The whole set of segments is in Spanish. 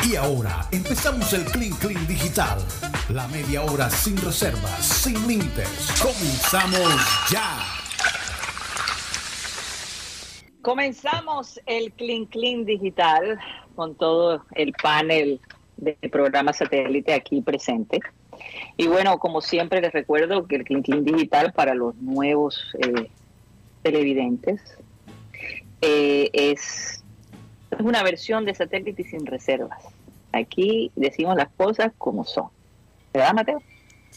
Y ahora empezamos el Clean Clean Digital. La media hora sin reservas, sin límites. Comenzamos ya. Comenzamos el Clean Clean Digital con todo el panel de programa satélite aquí presente. Y bueno, como siempre les recuerdo que el Clean Clean Digital para los nuevos eh, televidentes eh, es es una versión de satélite sin reservas. Aquí decimos las cosas como son. ¿Verdad, Mateo?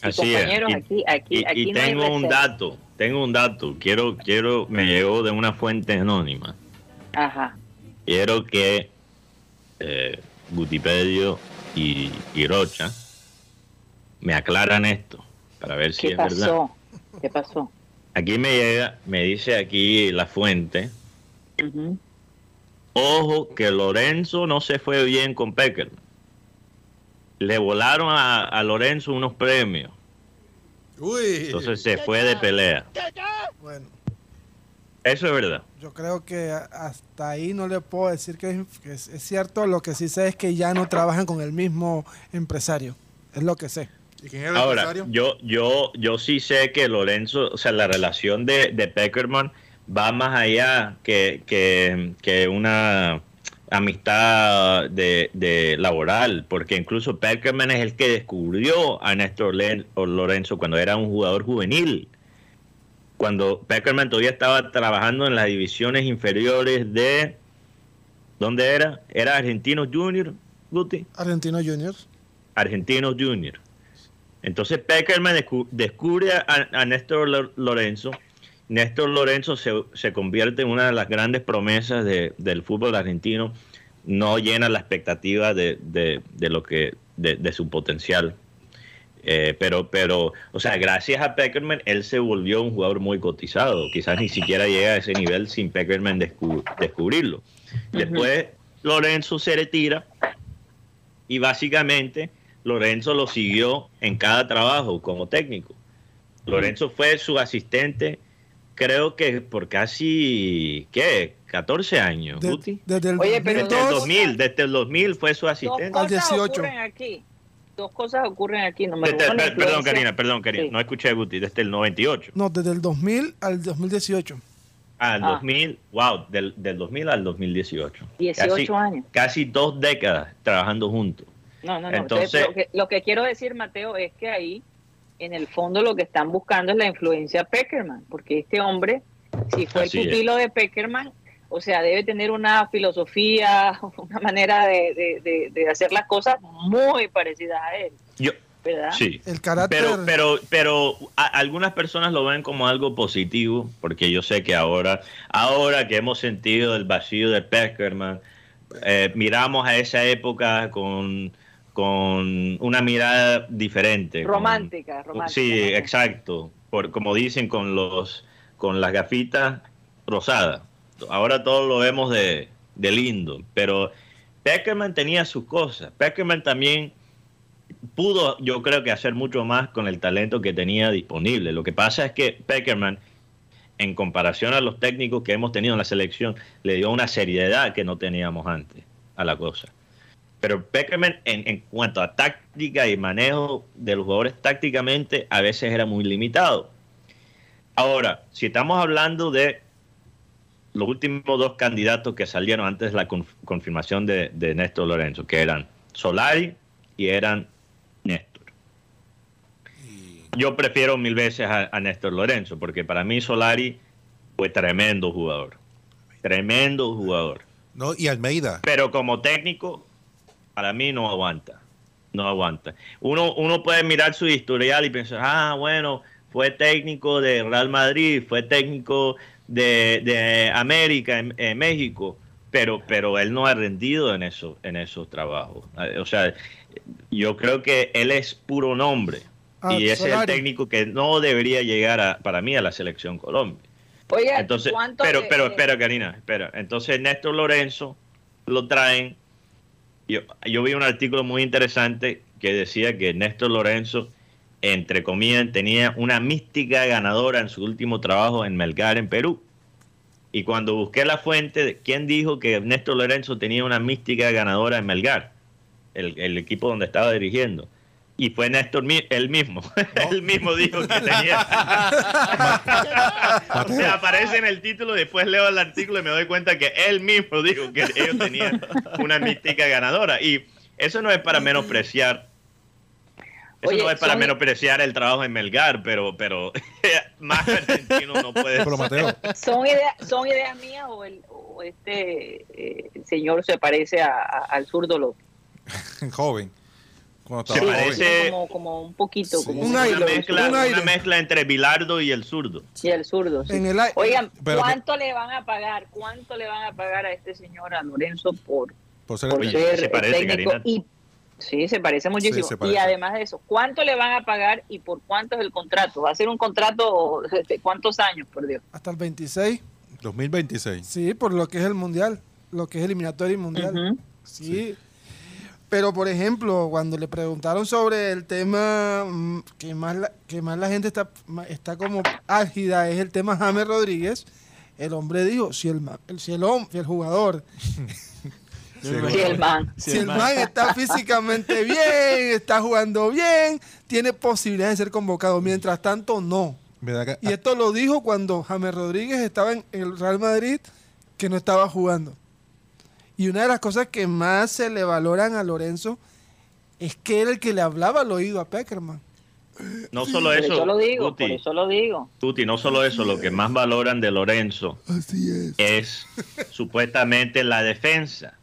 Así es. aquí, aquí, y, tengo un dato, tengo un dato. Quiero, quiero, me llegó de una fuente anónima. Ajá. Quiero que eh, Gutipedio y, Rocha me aclaran esto para ver si es verdad. ¿Qué pasó? Aquí me llega, me dice aquí la fuente. Ojo que Lorenzo no se fue bien con Peckerman. Le volaron a, Lorenzo unos premios. Entonces se fue de pelea. Bueno. Eso es verdad. Yo creo que hasta ahí no le puedo decir que es, cierto. Lo que sí sé es que ya no trabajan con el mismo empresario. Es lo que sé. Ahora, yo, yo, yo sí sé que Lorenzo, o sea, la relación de, de Peckerman va más allá que, que, una amistad de, laboral, porque incluso Peckerman es el que descubrió a Néstor Lorenzo cuando era un jugador juvenil. Cuando Peckerman todavía estaba trabajando en las divisiones inferiores de... ¿Dónde era? ¿Era Argentino Junior, Guti? Argentino Junior. Argentino Junior. Entonces Peckerman descubre a, a Néstor Lorenzo Néstor Lorenzo se, convierte en una de las grandes promesas del fútbol argentino, no llena la expectativa de, lo que de, su potencial. Eh, pero, pero, o sea, gracias a Peckerman, él se volvió un jugador muy cotizado. Quizás ni siquiera llega a ese nivel sin Peckerman descubrirlo. Después, Lorenzo se retira y básicamente Lorenzo lo siguió en cada trabajo como técnico. Lorenzo fue su asistente creo que por casi, ¿qué? 14 años, Guti. Desde el, Oye, pero desde el 2000, desde el 2000 fue su asistente. Dos cosas 18. ocurren aquí. Dos cosas ocurren aquí. No me perdón, Karina, perdón, Karina. No escuché, Guti, desde el 98. No, desde el 2000 al 2018. Ah, el 2000, wow, del, del 2000 al 2018. 18 años. Casi dos décadas trabajando juntos. No, no, no. Entonces, lo, que, lo que quiero decir, Mateo, es que ahí en el fondo lo que están buscando es la influencia Peckerman, porque este hombre, si fue el pupilo de Peckerman, o sea, debe tener una filosofía, una manera de, hacer las cosas muy parecida a él. Yo, ¿verdad? Sí. El carácter... Pero, pero, pero algunas personas lo ven como algo positivo, porque yo sé que ahora, ahora que hemos sentido el vacío de Peckerman, eh, miramos a esa época con con una mirada diferente. Romántica, romántica. Sí, exacto. Por, como dicen, con los con las gafitas rosadas. Ahora todo lo vemos de, lindo, pero Peckerman tenía sus cosas. Peckerman también pudo, yo creo que hacer mucho más con el talento que tenía disponible. Lo que pasa es que Peckerman, en comparación a los técnicos que hemos tenido en la selección, le dio una seriedad que no teníamos antes a la cosa. Pero Peckerman, en, cuanto a táctica y manejo de los jugadores tácticamente, a veces era muy limitado. Ahora, si estamos hablando de los últimos dos candidatos que salieron antes de la confirmación de, Néstor Lorenzo, que eran Solari y eran Néstor. Yo prefiero mil veces a, a Néstor Lorenzo, porque para mí Solari fue tremendo jugador. Tremendo jugador. No, y Almeida. Pero como técnico, para mí no aguanta. No aguanta. Uno, uno puede mirar su historial y pensar, ah, bueno, fue técnico de Real Madrid, fue técnico de, América, en, México, pero, pero él no ha rendido en, eso, en esos trabajos. O sea, yo creo que él es puro nombre. Ah, y ese es el técnico que no debería llegar a, para mí a la selección Colombia. Oye, entonces, pero, pero, espera, Karina, espera. Entonces, Néstor Lorenzo lo traen yo, vi un artículo muy interesante que decía que Néstor Lorenzo, entre comillas, tenía una mística ganadora en su último trabajo en Melgar, en Perú. Y cuando busqué la fuente, ¿quién dijo que Néstor Lorenzo tenía una mística ganadora en Melgar? el, el equipo donde estaba dirigiendo. Y fue Néstor mi- él mismo. él mismo dijo que tenía. o sea, aparece en el título, después leo el artículo y me doy cuenta que él mismo dijo que ellos tenían una mística ganadora. Y eso no es para menospreciar. Eso Oye, no es para son- menospreciar el trabajo en Melgar, pero, pero más argentino no puede Pero Mateo, ¿Son, idea- ¿Son ideas mías o, el, o este eh, señor se parece a- a- al zurdo López? joven. Cuando Se parece- como, como un poquito, Sí. como Un un una aire, mezcla, un una aire. mezcla entre Bilardo y el zurdo. Y el zurdo. sí. En el ai- Oigan, Pero que- ¿cuánto le van a pagar? ¿Cuánto le van a pagar a este señor, a Lorenzo, por, Por ser por Oye, ser se parece, técnico? Karina. Y, sí, se parece muchísimo. Sí, se parece. Y además de eso, ¿cuánto le van a pagar y por cuánto es el contrato? ¿Va a ser un contrato de cuántos años, por Dios? Hasta el 26. 2026. Sí, por lo que es el mundial, lo que es eliminatorio y mundial. Sí. Pero, por ejemplo, cuando le preguntaron sobre el tema mm, que más la, que más la gente está, está como álgida, es el tema James Rodríguez, el hombre dijo, si el, ma- el- si el, hom- si el jugador, Sí, el man. si el man está físicamente bien, está jugando bien, tiene posibilidades de ser convocado. Mientras tanto, no. ¿Verdad que- Y esto lo dijo cuando James Rodríguez estaba en el Real Madrid, que no estaba jugando. Y una de las cosas que más se le valoran a Lorenzo es que era el que le hablaba al oído a Peckerman. No solo Por eso, eso lo digo, Guti, por eso lo digo. Guti, no solo eso, lo que más valoran de Lorenzo Así es. es supuestamente la defensa.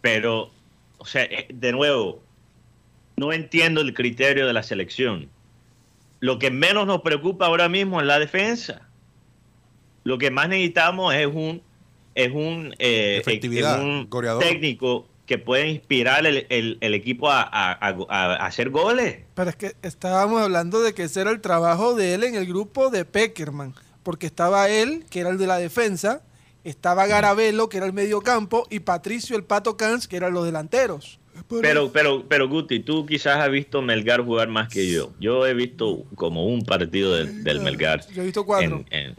Pero, o sea, eh, de nuevo, no entiendo el criterio de la selección. Lo que menos nos preocupa ahora mismo es la defensa. Lo que más necesitamos es un es un, eh, Efectividad, es un técnico que puede inspirar el, el- el equipo a, a- a- a hacer goles. Pero es que estábamos hablando de que ese era el trabajo de él en el grupo de Peckerman. Porque estaba él, que era el de la defensa, estaba Garabelo, que era el medio campo, y Patricio el Pato Cans, que eran los delanteros. Pero, pero, pero Guti, tú quizás has visto Melgar jugar más que yo. Yo he visto como un partido del, del Melgar. Yo he visto cuatro. En- en-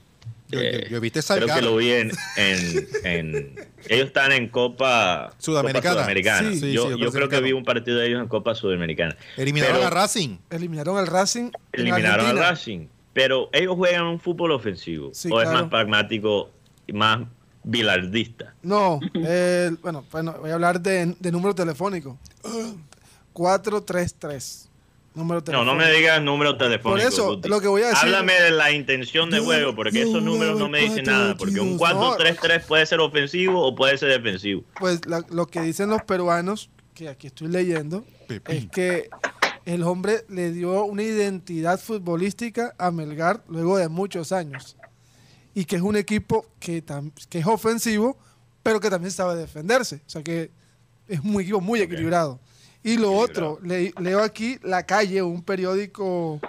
Yo- yo- eh, yo Creo que lo vi en, en- en- Ellos están en Copa Sudamericana. Copa Sudamericana. Sí, sí, yo sí, yo Copa creo que vi un partido de ellos en Copa Sudamericana. Eliminaron Pero a Racing. Eliminaron al Racing. Eliminaron a Argentina. Racing. Pero ellos juegan un fútbol ofensivo. Sí, o es más pragmático y más bilardista. No, bueno, bueno, voy a hablar de, de número telefónico. 433. Número No, telefónico. no me digas número telefónico. Por eso, Guti. lo que voy a decir- Háblame de la intención de juego, porque esos números no me dicen nada. Porque un 4-2. 4-3-3 puede ser ofensivo o puede ser defensivo. Pues la- lo que dicen los peruanos, que aquí estoy leyendo, Pepín. es que el hombre le dio una identidad futbolística a Melgar luego de muchos años. Y que es un equipo que, tam- que es ofensivo, pero que también sabe defenderse. O sea que es un equipo muy equilibrado. Y lo otro, le- leo aquí La Calle, un periódico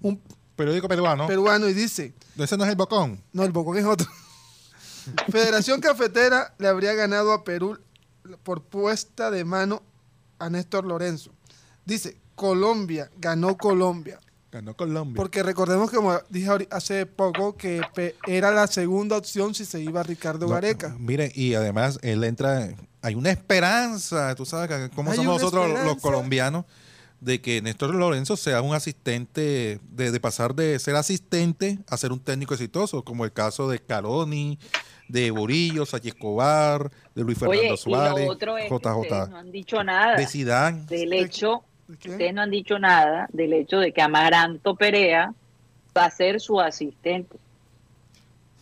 un Periódico peruano. peruano, y dice, Ese no es el Bocón. no, el Bocón es otro. Federación Cafetera le habría ganado a Perú por puesta de mano a Néstor Lorenzo. Dice, Colombia, ganó Colombia. Ganó Colombia. Porque recordemos que, como dije hace poco, que era la segunda opción si se iba Ricardo No, Gareca. Mire, y además él entra. Hay una esperanza, tú sabes cómo somos nosotros los colombianos, de que Néstor Lorenzo sea un asistente, de, de pasar de ser asistente a ser un técnico exitoso, como el caso de Caroni, de Borillo, Sánchez Escobar, de Luis Fernando Oye, y Suárez, lo otro es que ustedes no JJ, han dicho nada de Zidane. del hecho, ¿De qué? ustedes no han dicho nada del hecho de que Amaranto Perea va a ser su asistente.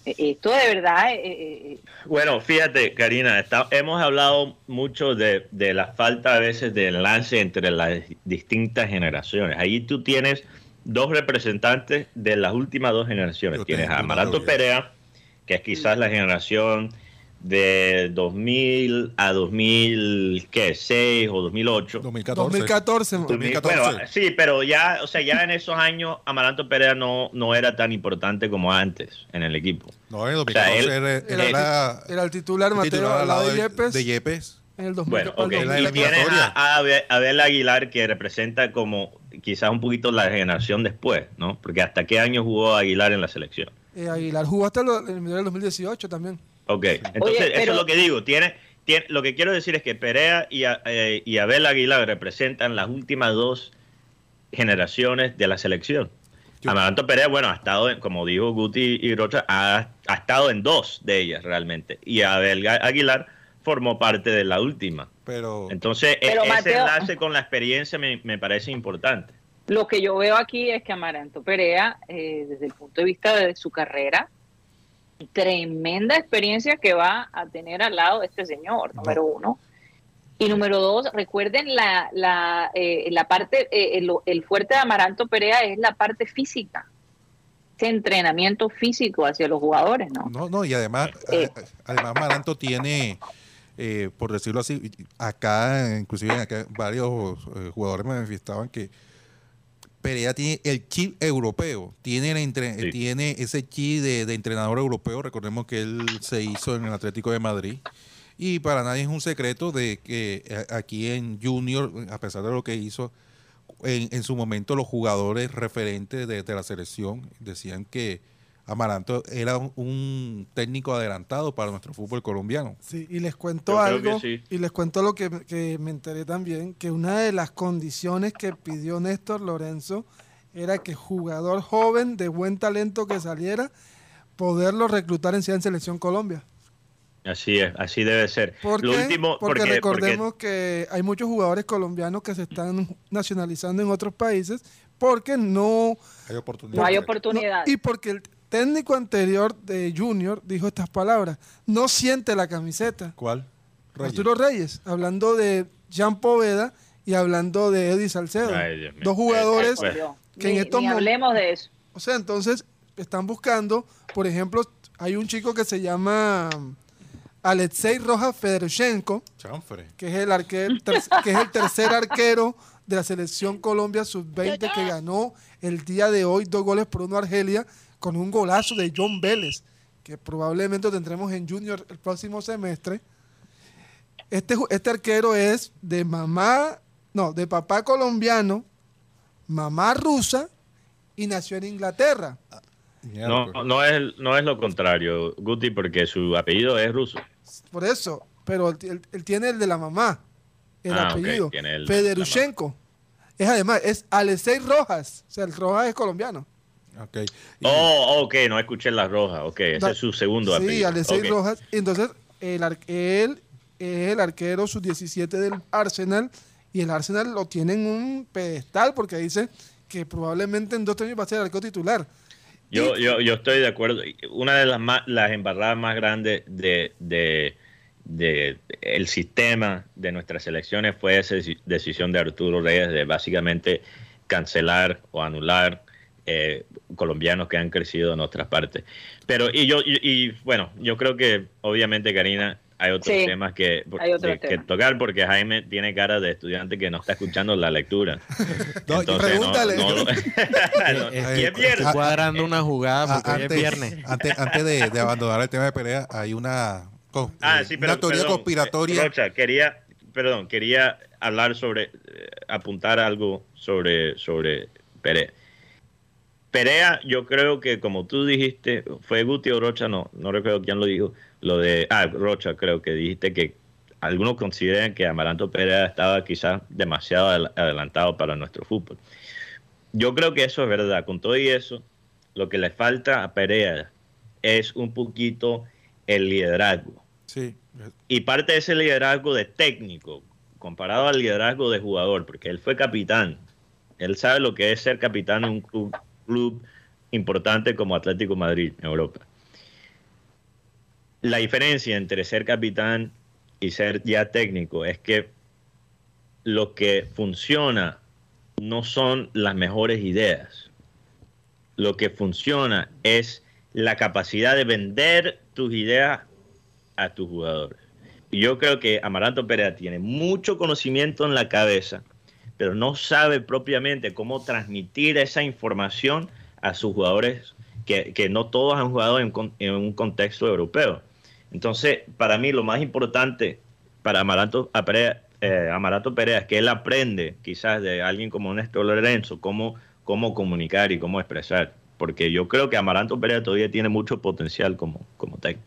Eh, Esto de verdad, eh, eh, Bueno, fíjate, Karina, está- hemos hablado mucho de, de la falta a veces de enlace entre las distintas generaciones. Ahí tú tienes dos representantes de las últimas dos generaciones. Yo tienes a Amaranto. Perea, que es quizás la generación de 2000 a 2006 o 2008. 2014. 2014. mo- 2014. Bueno, sí, pero ya, o sea, ya en esos años Amaranto Perea no, no era tan importante como antes en el equipo. No, en el sea, 2014 él- era, Era, era la- era el titular el Mateo titular al lado de de- Yepes de Yepes. en el 2000, Bueno, al ok. En la 2014. Y eliminatoria. a, Abel, Aguilar que representa como quizás un poquito la generación después, ¿no? Porque hasta qué año jugó Aguilar en la selección. Eh, Aguilar jugó hasta el el eliminatorio del 2018 también. Ok, entonces Oye, eso es lo que digo. Tienes, lo que quiero decir es que Perea y, eh, y Abel Aguilar representan las últimas dos generaciones de la selección. Amaranto Perea, bueno, ha estado, como dijo Guti y Rocha, ha, estado en dos de ellas realmente. Y Abel Aguilar formó parte de la última. Pero, Entonces, e-, ese enlace con la experiencia me, parece importante. Lo que yo veo aquí es que Amaranto Perea, eh, desde el punto de vista de su carrera, tremenda experiencia que va a tener al lado de este señor, número uno. Y número dos, recuerden la, la, eh, la parte, eh, el, fuerte de Amaranto Perea es la parte física, ese entrenamiento físico hacia los jugadores, ¿no? No, no, y además, eh, además Amaranto tiene, por decirlo así, acá, inclusive acá varios jugadores me manifestaban que Perea tiene el chip europeo, tiene, tiene ese chip de, de entrenador europeo, recordemos que él se hizo en el Atlético de Madrid y para nadie es un secreto de que eh, aquí en Junior, a pesar de lo que hizo, en, su momento los jugadores referentes de, la selección decían que Amaranto era un, técnico adelantado para nuestro fútbol colombiano. Sí, y les cuento algo, y les cuento lo que, que, me enteré también, que una de las condiciones que pidió Néstor Lorenzo era que jugador joven de buen talento que saliera, poderlo reclutar en Selección Colombia. Así es, así debe ser. ¿Por Lo último, porque, recordemos que hay muchos jugadores colombianos que se están nacionalizando en otros países porque no hay oportunidad. No hay oportunidad. y porque el técnico anterior de Junior dijo estas palabras, no siente la camiseta. ¿Cuál? Arturo Reyes, hablando de Jean Poveda y hablando de Eddie Salcedo. dos jugadores que en estos hablemos de eso. O sea, entonces están buscando, por ejemplo, hay un chico que se llama Alexei Rojas Federchenko, que es, el arquero, que es el tercer arquero de la selección Colombia sub-20 que ganó el día de hoy dos goles por uno a Argelia con un golazo de John Vélez, que probablemente tendremos en Junior el próximo semestre. Este, este arquero es de mamá, no, de papá colombiano, mamá rusa y nació en Inglaterra. No, no es, no es lo contrario, Guti, porque su apellido es ruso. Por eso, pero él, tiene el de la mamá, el ah, apellido. Federushenko. Es además, es Alexei Rojas. O sea, el Rojas es colombiano. Okay. Oh, ok, no escuché la roja. Ok, ese es su segundo apellido. Sí, Alexei Rojas. Entonces, el, él es el arquero sub-17 del Arsenal y el Arsenal lo tiene en un pedestal porque dice que probablemente en dos años va a ser el arquero titular. Yo, yo, yo estoy de acuerdo. Una de las, las embarradas más grandes de, de, el sistema de nuestras elecciones fue esa decisión de Arturo Reyes de básicamente cancelar o anular eh, colombianos que han crecido en otras partes. Pero, y yo, y bueno, yo creo que obviamente Karina hay otros temas que, que, tocar porque Jaime tiene cara de estudiante que no está escuchando la lectura. Entonces, pregúntale. No, es viernes. cuadrando una jugada porque antes, es viernes. Antes, antes de, abandonar el tema de pelea, hay una, ah, sí, una teoría conspiratoria. Rocha, quería, perdón, quería hablar sobre, eh, apuntar algo sobre, sobre Perea. Perea, yo creo que como tú dijiste, fue Guti o Rocha, no, no recuerdo quién lo dijo, lo de, ah, Rocha, creo que dijiste que algunos consideran que Amaranto Perea estaba quizás demasiado adelantado para nuestro fútbol. Yo creo que eso es verdad. Con todo y eso, lo que le falta a Perea es un poquito el liderazgo. Sí. Y parte de ese liderazgo de técnico, comparado al liderazgo de jugador, porque él fue capitán. Él sabe lo que es ser capitán en un club, club importante como Atlético Madrid en Europa la diferencia entre ser capitán y ser ya técnico es que lo que funciona no son las mejores ideas. Lo que funciona es la capacidad de vender tus ideas a tus jugadores. Y yo creo que Amaranto Perea tiene mucho conocimiento en la cabeza, pero no sabe propiamente cómo transmitir esa información a sus jugadores que, no todos han jugado en un contexto europeo. Entonces, para mí lo más importante para Amaranto Perea, eh, Perea es que él aprende quizás de alguien como Néstor Lorenzo cómo, cómo comunicar y cómo expresar. Porque yo creo que Amaranto Perea todavía tiene mucho potencial como, como técnico.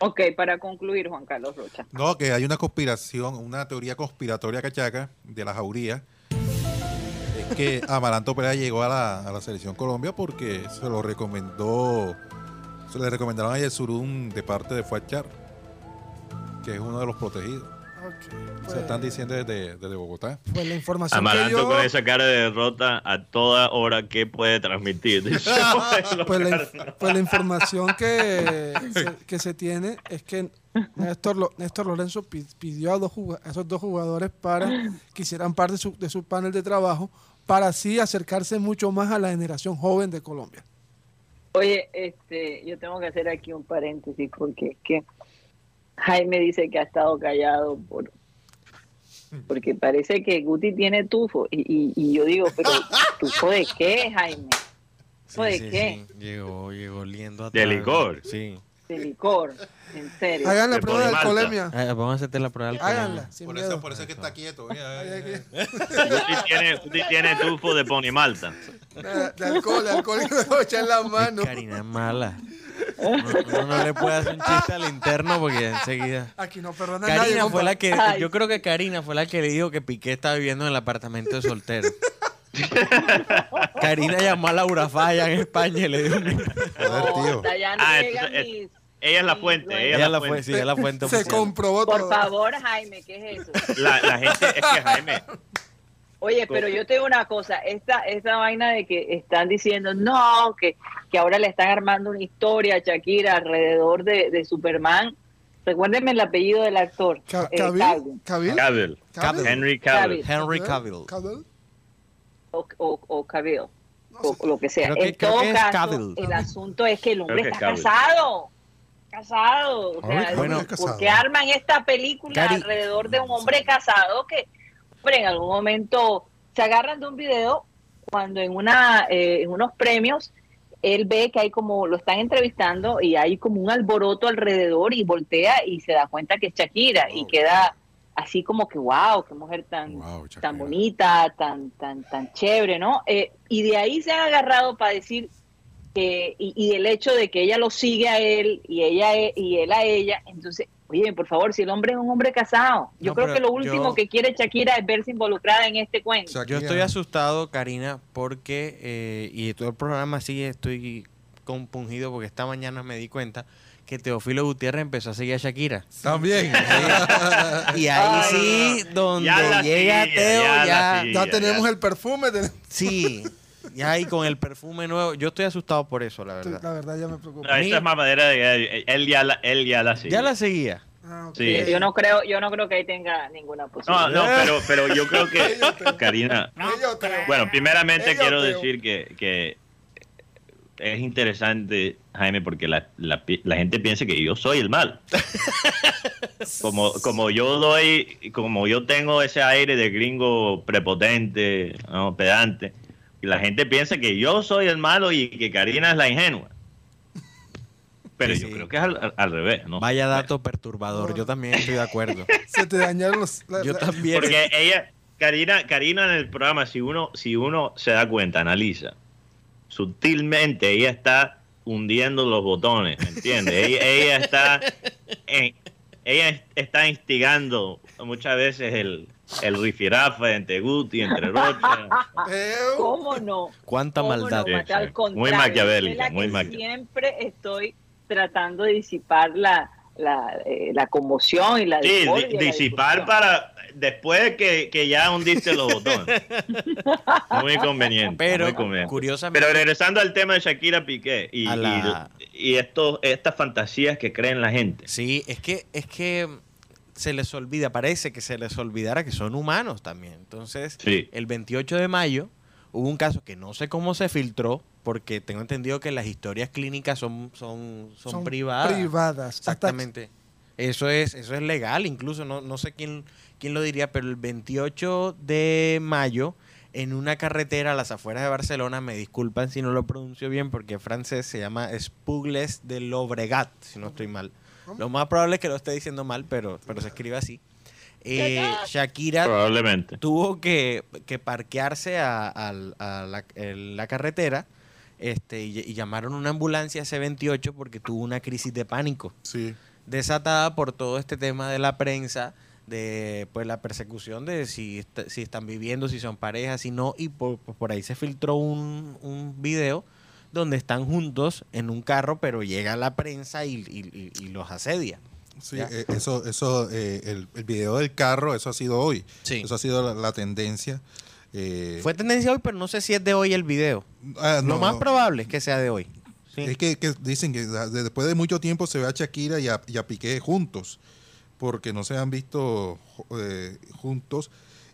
Ok, para concluir, Juan Carlos Rocha. No, que hay una conspiración, una teoría conspiratoria cachaca de la jauría. Que Amaranto Perea llegó a la, a la selección Colombia porque se lo recomendó, se le recomendaron a Yesurún de parte de Fuachar, que es uno de los protegidos. Se pues, están diciendo desde, desde Bogotá. pues la información que Amaranto yo... con esa cara de derrota a toda hora que puede transmitir. Pues la, pues la información que se, que se tiene es que Néstor, Lo- Néstor Lorenzo pi- pidió a, dos a esos dos jugadores para que hicieran parte de su, de su panel de trabajo para así acercarse mucho más a la generación joven de Colombia. Oye, este, yo tengo que hacer aquí un paréntesis porque es que Jaime dice que ha estado callado por porque parece que Guti tiene tufo y, y, y yo digo, pero ¿tufo de qué, Jaime? ¿Tufo de qué? sí. Llegó, llegó oliendo a De licor. Sí. De licor, en serio. Hagan la De prueba de alcoholemia. Ah, vamos a hacerte la prueba Háganla, colegio. sin Por miedo. eso, por eso es que está quieto. mira, Ay, eh, ay, eh. Guti tiene, Guti tiene tufo de Ponimalta. De, de alcohol, de alcohol y me voy a echar en las manos. Karina es mala. Uno, no le puede hacer un chiste al interno porque enseguida. Aquí no perdona nadie. Karina fue la que. Ay. Yo creo que Karina fue la que le dijo que Piqué estaba viviendo en el apartamento de soltero. Karina llamó a Laura Falla en España y le dijo. No, Ah, entonces, Ella es la fuente. Ella Ella es la la fue, fuente. sí, ella la fuente Se oficial. comprobó Por todo. favor, Jaime, ¿qué es eso? La, la gente, es que Jaime, Oye, pero yo te digo una cosa, esta, esta vaina de que están diciendo, no, que, que ahora le están armando una historia a Shakira alrededor de, de Superman. Recuérdenme el apellido del actor. Ca- eh, Cavill, Calvin, Cavill, Cavill, Cavill, Henry Cavill. Henry Cavill. Cavill. O, o, o Cavill, No o, sé. o lo que sea. Que- en todo caso, Cavill. el asunto es que el hombre que está casado. Casado. O sea, Ay, bueno, es casado. ¿Por qué arman esta película Cari- alrededor de un hombre casado que, hombre, en algún momento se agarran de un video cuando en una eh, en unos premios él ve que hay como lo están entrevistando y hay como un alboroto alrededor y voltea y se da cuenta que es Shakira y Wow. queda así como que wow, qué mujer tan Wow, tan bonita, tan tan tan chévere, ¿no? Eh, y de ahí se han agarrado para decir que y, y el hecho de que ella lo sigue a él y ella e- y él a ella, entonces, oye, por favor, si el hombre es un hombre casado, yo No, creo que lo último yo- que quiere Shakira es verse involucrada en este cuento. Shakira. Yo estoy asustado, Karina, porque, eh, y todo el programa sí estoy compungido porque esta mañana me di cuenta que Teófilo Gutiérrez empezó a seguir a Shakira. También. Y ahí Ay, sí, donde Ya llega seguía, Teo, ya ya, seguía. Ya tenemos el perfume. sí, ya ahí con el perfume nuevo. Yo estoy asustado por eso, la La verdad. verdad ya me preocupa. No, esa es más madera de él ya la, él ya la sigue. Ya la seguía. Ah. Sí. Yo no creo, yo no creo que ahí tenga ninguna No, posibilidad. no, pero, pero yo creo que Karina, bueno, primeramente quiero decir que, que es interesante, Jaime, porque la, la gente piensa que yo soy el mal. Como, como yo doy, como yo tengo ese aire de gringo prepotente, ¿no? pedante, y la gente piensa que yo soy el malo y que Karina es la ingenua. Pero Sí, yo sí. creo que es al, al revés, ¿no? Vaya dato perturbador. Yo también estoy de acuerdo. Se te dañaron los. la- Yo también. Porque ella, Karina, Karina en el programa, si uno, si uno se da cuenta, analiza, sutilmente ella está hundiendo los botones, ¿me entiendes? ella, ella está en- ella es- está instigando muchas veces el, el rifirafe entre Guti, entre Rocha. ¿Cómo no? Cuánta ¿Cómo maldad. no? Sí, sí. Muy maquiavélica, muy maquiavélica. Siempre estoy tratando de disipar la, la, eh, la conmoción y la Sí, la disipar para después que, que ya hundiste los botones. Muy conveniente. Pero, muy conveniente. curiosamente. Pero regresando al tema de Shakira Piqué y, la- y, y estos, estas fantasías que creen la gente. Sí, es que, es que se les olvida, parece que se les olvidara que son humanos también. Entonces, Sí. el 28 de mayo hubo un caso que no sé cómo se filtró, porque tengo entendido que las historias clínicas son, son, son, privadas. privadas. Exactamente. Eso es, eso es legal, incluso no, no sé quién, quién lo diría, pero el 28 de mayo, en una carretera a las afueras de Barcelona, me disculpan si no lo pronuncio bien porque es francés, se llama Spugles de Lobregat, si no estoy mal. Lo más probable es que lo esté diciendo mal, pero, pero se escribe así. Eh, Shakira Probablemente. tuvo que, que parquearse a, al- a la, en la carretera este, y, y llamaron una ambulancia ese 28 porque tuvo una crisis de pánico. Sí. desatada por todo este tema de la prensa, de pues la persecución de si, est- si están viviendo, si son parejas, si no, y por, por ahí se filtró un, un video donde están juntos en un carro, pero llega la prensa y, y- y- y los asedia. Sí, eh, eso, eso eh, el, el video del carro, eso ha sido hoy. Sí. Eso ha sido la, la tendencia. Eh, Fue tendencia hoy, pero no sé si es de hoy el video. ah, Lo no, más no. probable es que sea de hoy. Sí. Es que, que dicen que después de mucho tiempo se ve a Shakira y a, y a Piqué juntos, porque no se han visto eh, juntos.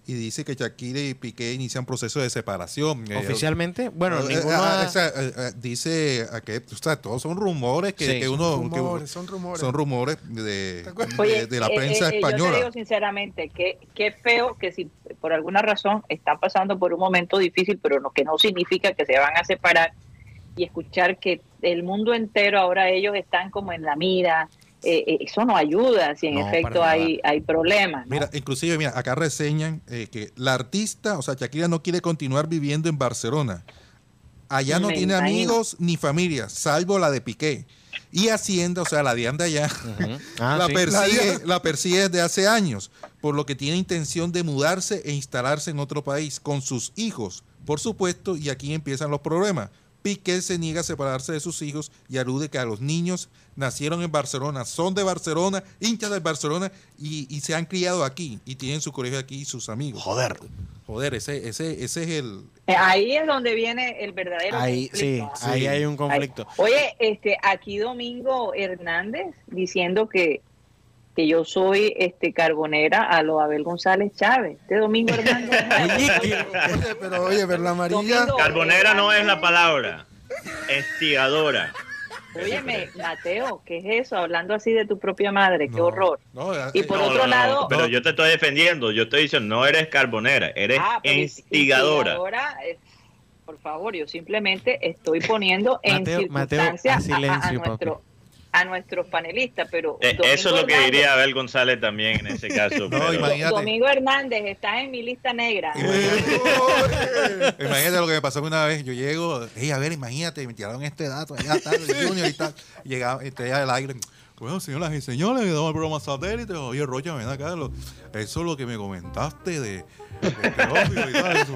Y dice que Shakira y Piqué inician proceso de separación. Eh, Oficialmente, bueno, eh, ninguno ah, ha- o sea, eh, eh, dice a que, o sea, todos son rumores que, Sí. que uno Rumores, son rumores. son rumores de, de- la eh, prensa eh, eh, Yo te española. digo sinceramente que qué feo que si por alguna razón están pasando por un momento difícil, pero no, que no significa que se van a separar y escuchar que el mundo entero ahora ellos están como en la mira. Eh, eh, eso no ayuda si en No, efecto hay, hay problemas. ¿no? Mira, inclusive, mira, acá reseñan eh, que la artista, o sea, Shakira no quiere continuar viviendo en Barcelona. Allá no Me tiene imagino. amigos ni familia, salvo la de Piqué. Y Hacienda, o sea, la de anda allá, Ujú. Ah, la, sí. persigue, la persigue desde hace años, por lo que tiene intención de mudarse e instalarse en otro país con sus hijos, por supuesto, y aquí empiezan los problemas. Piqué se niega a separarse de sus hijos y alude que a los niños nacieron en Barcelona, son de Barcelona, hinchas de Barcelona y, y se han criado aquí y tienen su colegio aquí y sus amigos. Joder. Joder, ese, ese, ese es el... Eh, Ahí es donde viene el verdadero Ahí, sí, conflicto. ahí Sí. hay un conflicto. Oye, este, aquí Domingo Hernández diciendo que, que yo soy este carbonera a lo Abel González Chávez. Este Domingo Hernández. Oye, pero oye, ver la amarilla. Carbonera no es la palabra. Estigadora. Óyeme, Mateo, ¿qué es eso? Hablando así de tu propia madre, qué No, horror. no, Y por No, otro no, no, lado- pero yo te estoy defendiendo. Yo estoy diciendo, no eres carbonera, eres Ah, instigadora. instigadora, eh, por favor, yo simplemente estoy poniendo en Mateo, Mateo, circunstancia a silencio, a, nuestro, a nuestros panelistas, pero Eh, eso es lo que Hernández- diría Abel González también en ese caso. No, pero- imagínate. Domingo Hernández, estás en mi lista negra. Imagínate lo que me pasó una vez. Yo llego, hey, a ver, imagínate, me tiraron este dato, allá el Junior y tal. Llegaba, estoy al aire. Bueno, señoras y señores, damos el programa satélite. Oye, Rocha, ven acá. lo- eso es lo que me comentaste de, de pedófilo y tal. Eso,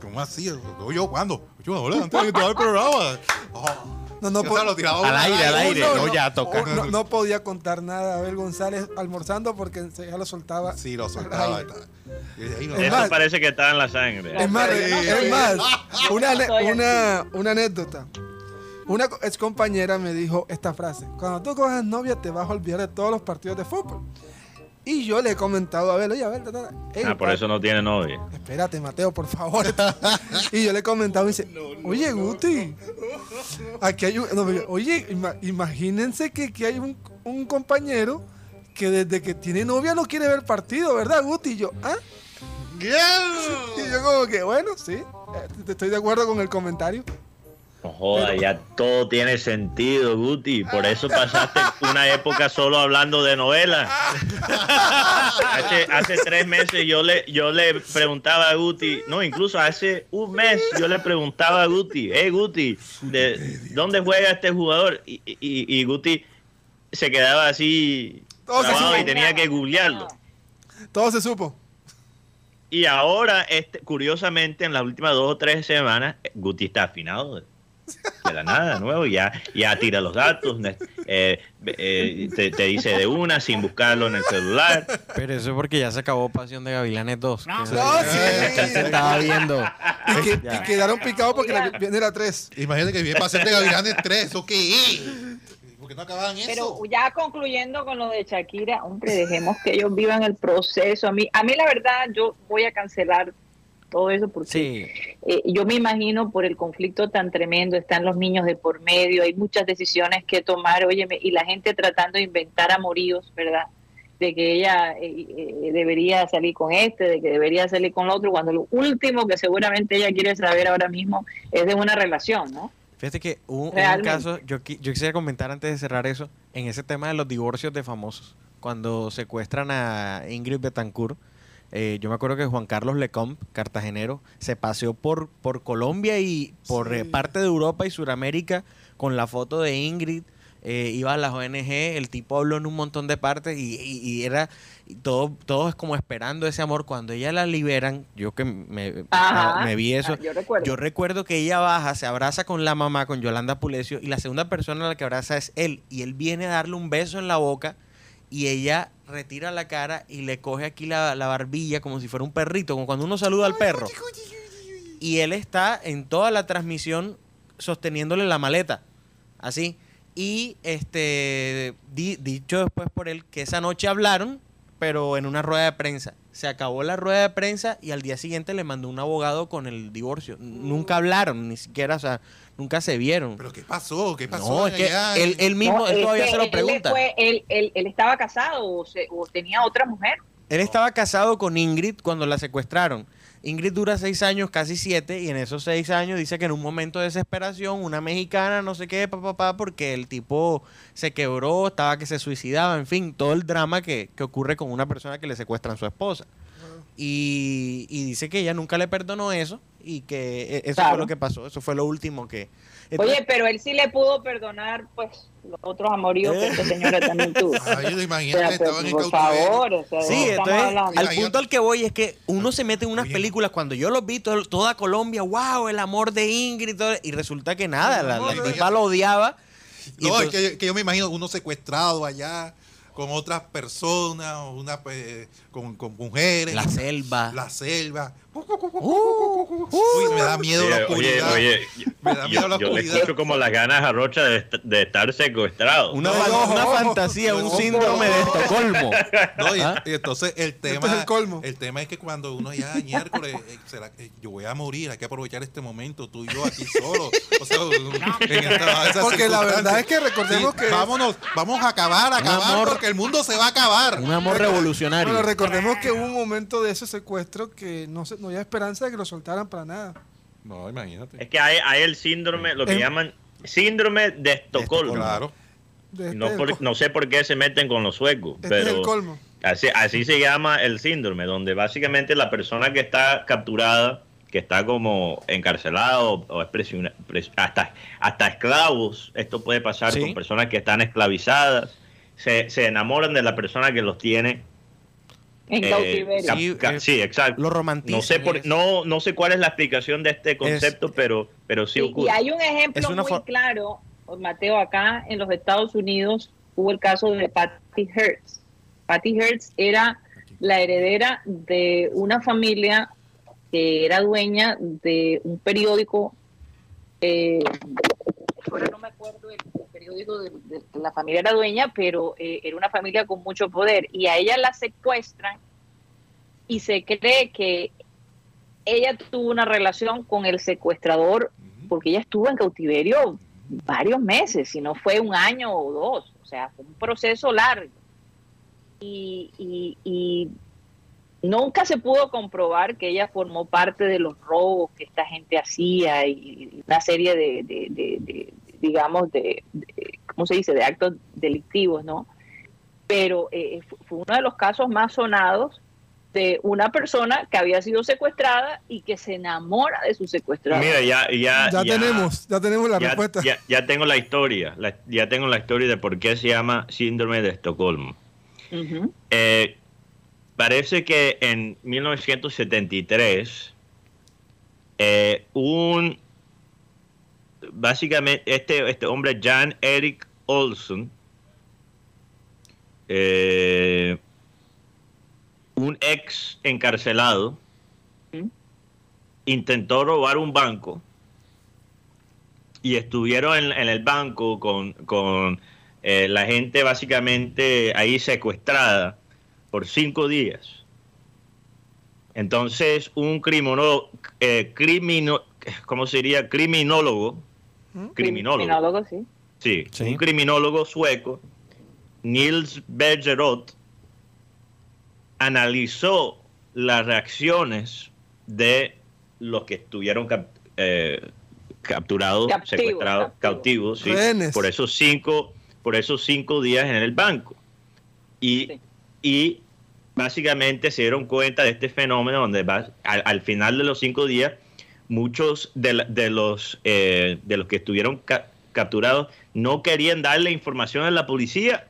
¿Cómo así? ¿No, ¿Yo cuándo? Yo, antes de entrar al programa. Oh. No, no, O sea, po- lo tiraba Al aire, al aire. No, ya toca. no, no podía contar nada a Abel González almorzando porque se- ya lo soltaba. Sí, lo soltaba. Eso más- parece que está en la sangre. Es más, es más, una, una, una anécdota. Una ex compañera me dijo esta frase: Cuando tú cojas novia, te vas a olvidar de todos los partidos de fútbol. Y yo le he comentado a Abel, oye, Abel, ta, ta, ta, ey, Ah, por eso no tiene novia. Espérate, Mateo, por favor. y yo le he comentado y dice, oye, Guti, aquí hay un... oye, ima- imagínense que aquí hay un, un compañero que desde que tiene novia no quiere ver partido, ¿verdad, Guti? Y yo, ¿ah? Y yo como que, bueno, sí, eh, estoy de acuerdo con el comentario. No joda, ya todo tiene sentido, Guti. Por eso pasaste una época solo hablando de novelas. Hace, hace tres meses yo le, yo le preguntaba a Guti, no, incluso hace un mes yo le preguntaba a Guti, hey Guti, ¿de dónde juega este jugador? Y, y- y Guti se quedaba así Todo se y tenía que googlearlo. Todo se supo. Y ahora, este, curiosamente, en las últimas dos o tres semanas, eh, Guti está afinado de, la nada, de nuevo, ya, ya tira los datos, eh, eh, te, te dice de una sin buscarlo en el celular. Pero eso es porque ya se acabó Pasión de Gavilanes 2. que eso- No, sí. que se estaba viendo. Y, que, Ya. y quedaron picados porque la, viene la 3. Imagínate que viene pasar de Gavilanes 3, ¿eso qué no acababan eso? Pero ya concluyendo con lo de Shakira, hombre, dejemos que ellos vivan el proceso. A mí, a mí la verdad, yo voy a cancelar todo eso porque Sí. eh, yo me imagino por el conflicto tan tremendo, están los niños de por medio, hay muchas decisiones que tomar, óyeme, y la gente tratando de inventar amoríos, ¿verdad? De que ella eh, eh, debería salir con este, de que debería salir con el otro, cuando lo último que seguramente ella quiere saber ahora mismo es de una relación, ¿no? Fíjate que hubo un caso, yo, yo quisiera comentar antes de cerrar eso, en ese tema de los divorcios de famosos. Cuando secuestran a Ingrid Betancourt, eh, yo me acuerdo que Juan Carlos Lecomte, cartagenero, se paseó por, por Colombia y por Sí. eh, parte de Europa y Sudamérica con la foto de Ingrid eh, iba a las ONG, el tipo habló en un montón de partes y, y- y era y todo, todo es como esperando ese amor. Cuando ella la liberan, yo que me, Ajá. me vi eso, Ah, yo recuerdo. yo recuerdo que ella baja, se abraza con la mamá, con Yolanda Pulecio, y la segunda persona a la que abraza es él. Y él viene a darle un beso en la boca y ella retira la cara y le coge aquí la, la barbilla como si fuera un perrito, como cuando uno saluda al perro. Y él está en toda la transmisión sosteniéndole la maleta, así. Y este di- dicho después por él que esa noche hablaron, pero en una rueda de prensa. Se acabó la rueda de prensa y al día siguiente le mandó un abogado con el divorcio. Nunca hablaron, ni siquiera, o sea, nunca se vieron. ¿Pero qué pasó? ¿Qué pasó? No, es que él, él mismo, No, él es todavía que se lo él pregunta. fue- él, él- él estaba casado o, se- o tenía otra mujer. Él estaba casado con Ingrid cuando la secuestraron. Ingrid dura seis años, casi siete, y en esos seis años dice que en un momento de desesperación, una mexicana, no sé qué, papá, papá, porque el tipo se quebró, estaba que se suicidaba, en fin, todo el drama que, que ocurre con una persona que le secuestran a su esposa. Y, y dice que ella nunca le perdonó eso y que e- eso Claro. fue lo que pasó, eso fue lo último que... Oye, pero él sí le pudo perdonar, pues, los otros amoríos que esta señora también tuvo. Ay, O imagínate, sea, pues, estaban en por favor, o sea, Sí, estamos entonces hablando. al punto al que voy es que uno se mete en unas Oye. películas cuando yo los vi todo- toda Colombia, wow, el amor de Ingrid y todo, y resulta que nada, la, la tipa lo odiaba. y No, es que, que yo me imagino uno secuestrado allá con otras personas, o una, pues, con, con mujeres. la selva. La selva. Uh, Uy, me da miedo la Oye, oye, oscuridad. oye, Me da miedo la yo, yo le oscuridad. escucho como las ganas a Rocha de, est- de estar secuestrado. una, No, fan- ojo, una ojo. fantasía, un Ojo. síndrome de Estocolmo. No, y, ¿Ah? y entonces el tema, Este es el colmo. el tema es que cuando uno ya miércoles, eh, será que yo voy a morir, hay que aprovechar este momento, tú y yo aquí solos. O sea, en esta- esas Porque la verdad es que recordemos que- vámonos, vamos a acabar, a acabar, amor- porque el mundo se va a acabar. Un amor revolucionario. Bueno, recordemos que hubo un momento de ese secuestro que no, se, no había esperanza de que lo soltaran para nada. No, imagínate. Es que hay, hay el síndrome, lo que llaman síndrome de Estocolmo. Claro. No, este- por- no sé por qué se meten con los suecos, este es pero el colmo. así, así se llama el síndrome, donde básicamente la persona que está capturada, que está como encarcelado o es presiona- pres- hasta, hasta esclavos, esto puede pasar Sí. con personas que están esclavizadas, se, se enamoran de la persona que los tiene. En eh, cautiverio. Sí, eh, sí, exacto. Lo romantizan. No sé, por, no, no sé cuál es la explicación de este concepto, pero, pero sí Y- y, ocurre. hay un ejemplo Es una muy claro, Mateo, acá en los Estados Unidos hubo el caso de Patty Hertz. Patty Hertz era la heredera de una familia que era dueña de un periódico, eh, ahora no me acuerdo el periódico de, de- de la familia era dueña, pero eh, era una familia con mucho poder y a ella la secuestran y se cree que ella tuvo una relación con el secuestrador porque ella estuvo en cautiverio varios meses, si no fue un año o dos, o sea, fue un proceso largo. Y, y- y nunca se pudo comprobar que ella formó parte de los robos que esta gente hacía y una serie de, de- de- de- digamos, de, de- ¿cómo se dice?, de actos delictivos, ¿no? Pero eh, fu- fue uno de los casos más sonados de una persona que había sido secuestrada y que se enamora de su secuestrador. Mira, ya, ya, Ya, tenemos, ya tenemos la ya, respuesta. ya- ya tengo la historia, la- ya tengo la historia de por qué se llama síndrome de Estocolmo. Eh, parece que en 1973 eh, un básicamente este este hombre Jan Erik Olson eh, un ex encarcelado ¿Mm? intentó robar un banco y estuvieron en, en el banco con, con eh, la gente básicamente ahí secuestrada por cinco días. Entonces un criminólogo, eh, crimino, ¿cómo sería? Criminólogo. Criminólogo, Criminólogo, sí. sí, Sí. un criminólogo sueco, Nils Bergerot, analizó las reacciones de los que estuvieron cap- eh, capturados, secuestrados, cautivos, sí, por esos cinco, por esos cinco días en el banco. Y, Sí. y básicamente se dieron cuenta de este fenómeno donde va- al, al final de los cinco días, muchos de, la- de los, eh, de los que estuvieron ca- capturados no querían darle información a la policía.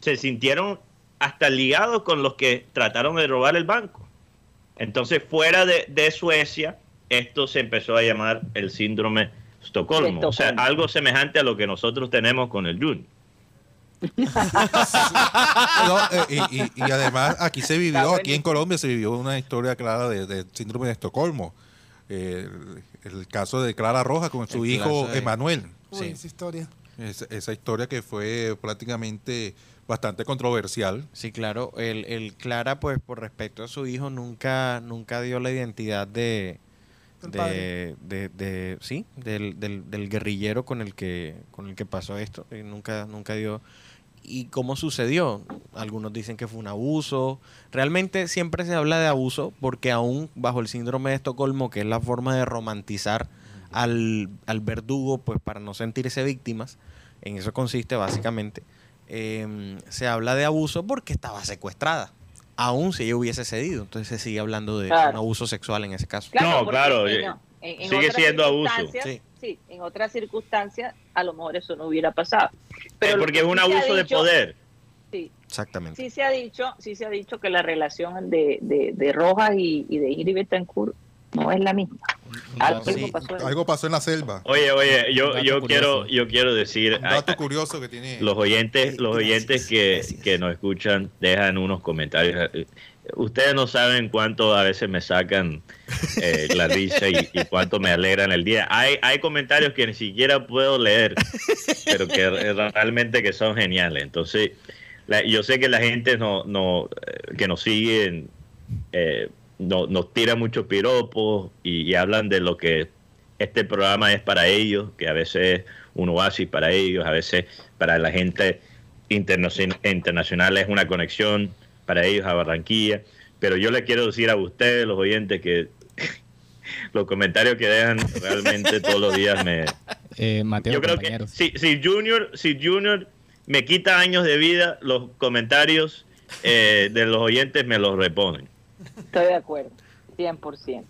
Se sintieron hasta ligados con los que trataron de robar el banco. Entonces, fuera de, de Suecia, esto se empezó a llamar el síndrome Estocolmo. O sea, algo semejante a lo que nosotros tenemos con el Jun. No, eh, y, y- y además aquí se vivió, aquí en Colombia se vivió una historia clara de, de síndrome de Estocolmo. Eh, el, el caso de Clara Roja con su El hijo de- Emanuel. Uy, Sí. esa historia. Es- esa historia que fue prácticamente bastante controversial. Sí, claro. El, el Clara, pues por respecto a su hijo, nunca, nunca dio la identidad de, de, de- sí, del, del, del guerrillero con el que, con el que pasó esto. Y nunca, nunca dio. ¿Y cómo sucedió? Algunos dicen que fue un abuso. Realmente siempre se habla de abuso porque aún bajo el síndrome de Estocolmo, que es la forma de romantizar al, al verdugo, pues para no sentirse víctimas, en eso consiste básicamente, eh, se habla de abuso porque estaba secuestrada. Aún si ella hubiese cedido, entonces se sigue hablando de Claro. un abuso sexual en ese caso. No, claro, no, en- en sigue otras siendo abuso. Sí. Sí, en otras circunstancias a lo mejor eso no hubiera pasado. Pero Eh, porque que es un sí abuso de dicho- poder. Sí, Exactamente. sí se ha dicho, sí se ha dicho que la relación de, de, de Rojas y, y de Ingrid Betancourt no es la misma. Algo sí. pasó ahí. Algo pasó en la selva. Oye, oye, yo, yo quiero, yo quiero decir, Un dato a- curioso que tiene. los oyentes, los Gracias, oyentes que, que nos escuchan dejan unos comentarios. Ustedes no saben cuánto a veces me sacan eh, la risa y, cuánto me alegran el día. Hay, hay comentarios que ni siquiera puedo leer, pero que re- realmente que son geniales. Entonces, yo sé que la gente no, no, eh, que nos siguen eh, no- nos tira muchos piropos y, hablan de lo que este programa es para ellos, que a veces es un oasis para ellos, a veces para la gente internacion- internacional es una conexión para ellos a Barranquilla. Pero yo le quiero decir a ustedes, los oyentes, que los comentarios que dejan realmente todos los días me, Eh, Mateo, yo creo que compañeros. si, si Junior, si Junior me quita años de vida, los comentarios eh, de los oyentes me los reponen. Estoy de acuerdo, 100%.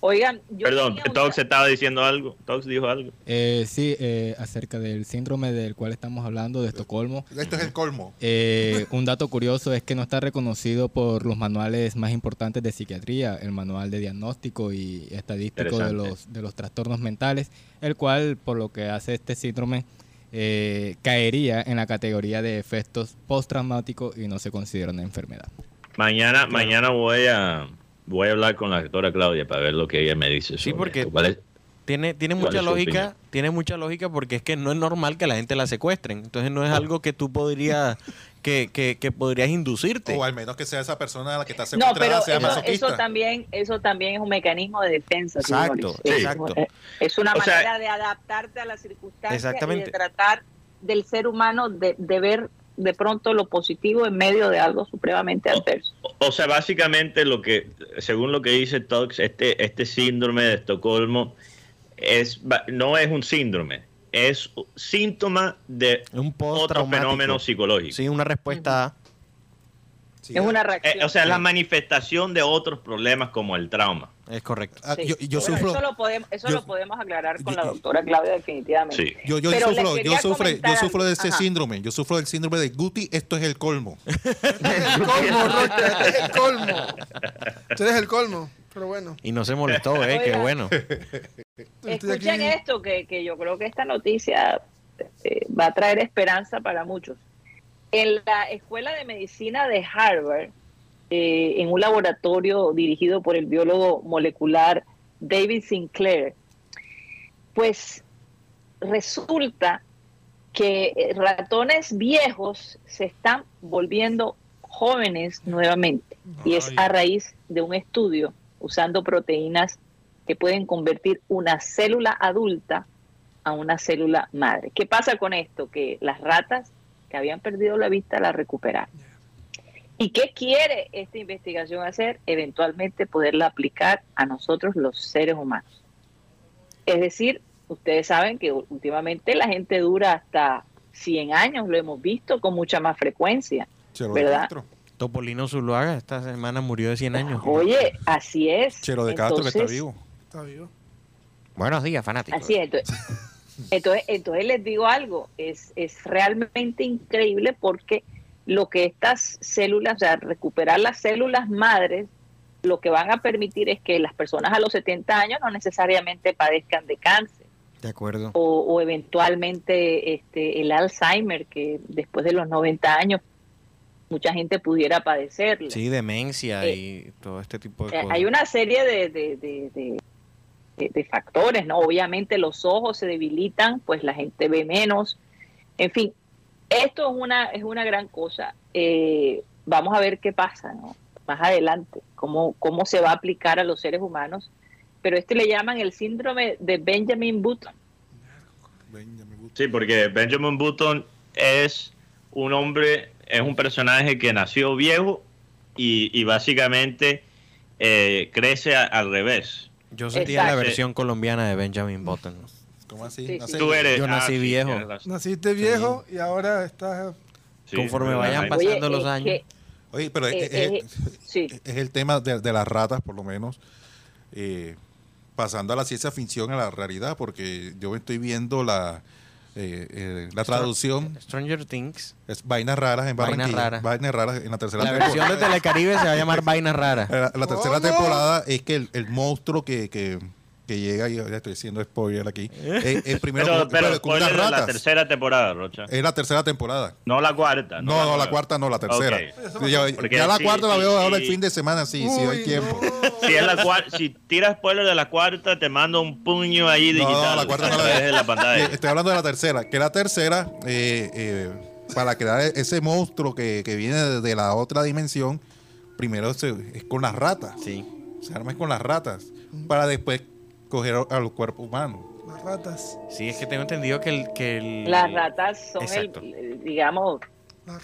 Oigan, yo Perdón, tenía un- Tox estaba diciendo algo. Tox dijo algo. Eh, sí, eh, acerca del síndrome del cual estamos hablando, de Estocolmo. Esto es el colmo. Eh, un dato curioso es que no está reconocido por los manuales más importantes de psiquiatría, el manual de diagnóstico y estadístico de los, de los trastornos mentales, el cual, por lo que hace este síndrome, eh, caería en la categoría de efectos postraumáticos y no se considera una enfermedad. Mañana, mañana voy a voy a hablar con la doctora Claudia para ver lo que ella me dice. Sí, sobre porque- esto. ¿Cuál es? Tiene, tiene ¿Cuál mucha lógica, opinión? tiene mucha lógica porque es que no es normal que la gente la secuestren. Entonces no es algo que tú podrías, que, que, que podrías inducirte. O al menos que sea esa persona a la que está No, secuestrada pero sea eso, masoquista. eso también, eso también es un mecanismo de defensa. Exacto, exacto. Es, una O sea- manera de adaptarte a las circunstancias y de tratar del ser humano de, de ver de pronto lo positivo en medio de algo supremamente adverso. O sea, básicamente lo que, según lo que dice Tox, este, este síndrome de Estocolmo es no es un síndrome, es un síntoma de un otro fenómeno psicológico. Sí, una respuesta Sí, es una Eh, reacción. o sea, es la manifestación de otros problemas como el trauma. Es correcto. ah, Sí. yo, yo Bueno, sufro. Eso lo podemos, eso yo- lo podemos aclarar con yo- la doctora Claudia definitivamente. Sí. Yo, yo Pero les sufro, yo sufre, yo sufro de ese Ajá. síndrome. Yo sufro del síndrome de Guti. Esto es el colmo. El colmo, Rocha, este es el colmo. Tú eres el colmo, pero bueno. Y no se molestó, ¿eh? Qué bueno. Escuchen esto, que, que yo creo que esta noticia eh, va a traer esperanza para muchos. En la Escuela de Medicina de Harvard, eh, en un laboratorio dirigido por el biólogo molecular David Sinclair, pues resulta que eh, ratones viejos se están volviendo jóvenes nuevamente. Y es a raíz de un estudio usando proteínas que pueden convertir una célula adulta a una célula madre. ¿Qué pasa con esto? Que las ratas que habían perdido la vista la recuperaron. ¿Y qué quiere esta investigación hacer? Eventualmente poderla aplicar a nosotros los seres humanos. Es decir, ustedes saben que últimamente la gente dura hasta 100 años, lo hemos visto con mucha más frecuencia. Chero de ¿Verdad? Castro. Topolino Zuluaga esta semana murió de 100 años. Oye, así es. Chero de Castro que está vivo. Está vivo. Buenos días, fanáticos. Así es. Entonces, Entonces, entonces les digo algo, es, es realmente increíble porque lo que estas células, o sea, recuperar las células madres, lo que van a permitir es que las personas a los 70 años no necesariamente padezcan de cáncer De acuerdo. o, o eventualmente este, el Alzheimer, que después de los 90 años mucha gente pudiera padecerlo. Sí, demencia Eh, y todo este tipo de Eh, cosas. Hay una serie de, de- de- de- de- de factores, ¿no? Obviamente los ojos se debilitan, pues la gente ve menos. En fin, esto es una, es una gran cosa. Eh, vamos a ver qué pasa, ¿no? Más adelante, cómo, cómo se va a aplicar a los seres humanos. Pero este le llaman el síndrome de Benjamin Button. Sí, porque Benjamin Button es un hombre, es un personaje que nació viejo y, y básicamente eh, crece a- al revés. Yo sería la versión colombiana de Benjamin Button. ¿Cómo así? Sí, sí. Tú eres. Yo nací sí, viejo. Naciste viejo y ahora estás... Sí, Conforme es vayan pasando Oye, los es años. que- Oye, pero es, Eh, es- eh, sí. es el tema de, de las ratas, por lo menos, eh, pasando a la ciencia ficción a la realidad, porque yo estoy viendo la, eh, eh, la traducción, Stranger Things. es Vainas Raras en Vainas Barranquilla. Raras. Vainas Raras en la tercera La temporada. versión de Telecaribe se va a llamar Vainas Raras. La, la tercera ¿Cómo? temporada es que el, el monstruo que, que, que llega, y ya estoy haciendo spoiler aquí, es, es primero Pero, con, pero con unas la tercera temporada, Rocha. Es la tercera temporada. No la cuarta. No, no, la cuarta no, la tercera. Ya, la sí, cuarta la sí, veo ahora el fin de semana, sí, sí hay tiempo. no. Si, es la si tiras spoiler de la cuarta, te mando un puño ahí No, digital. no, la cuarta no la veo. de la pantalla. Eh, Estoy hablando de la tercera. Que la tercera, eh, eh, para crear ese monstruo que, que viene de, de la otra dimensión, primero se- es con las ratas. Sí. Se arma con las ratas. Para después coger a los cuerpos humanos. Las ratas. Sí, es que tengo entendido que el... Que el Las ratas son, el, digamos,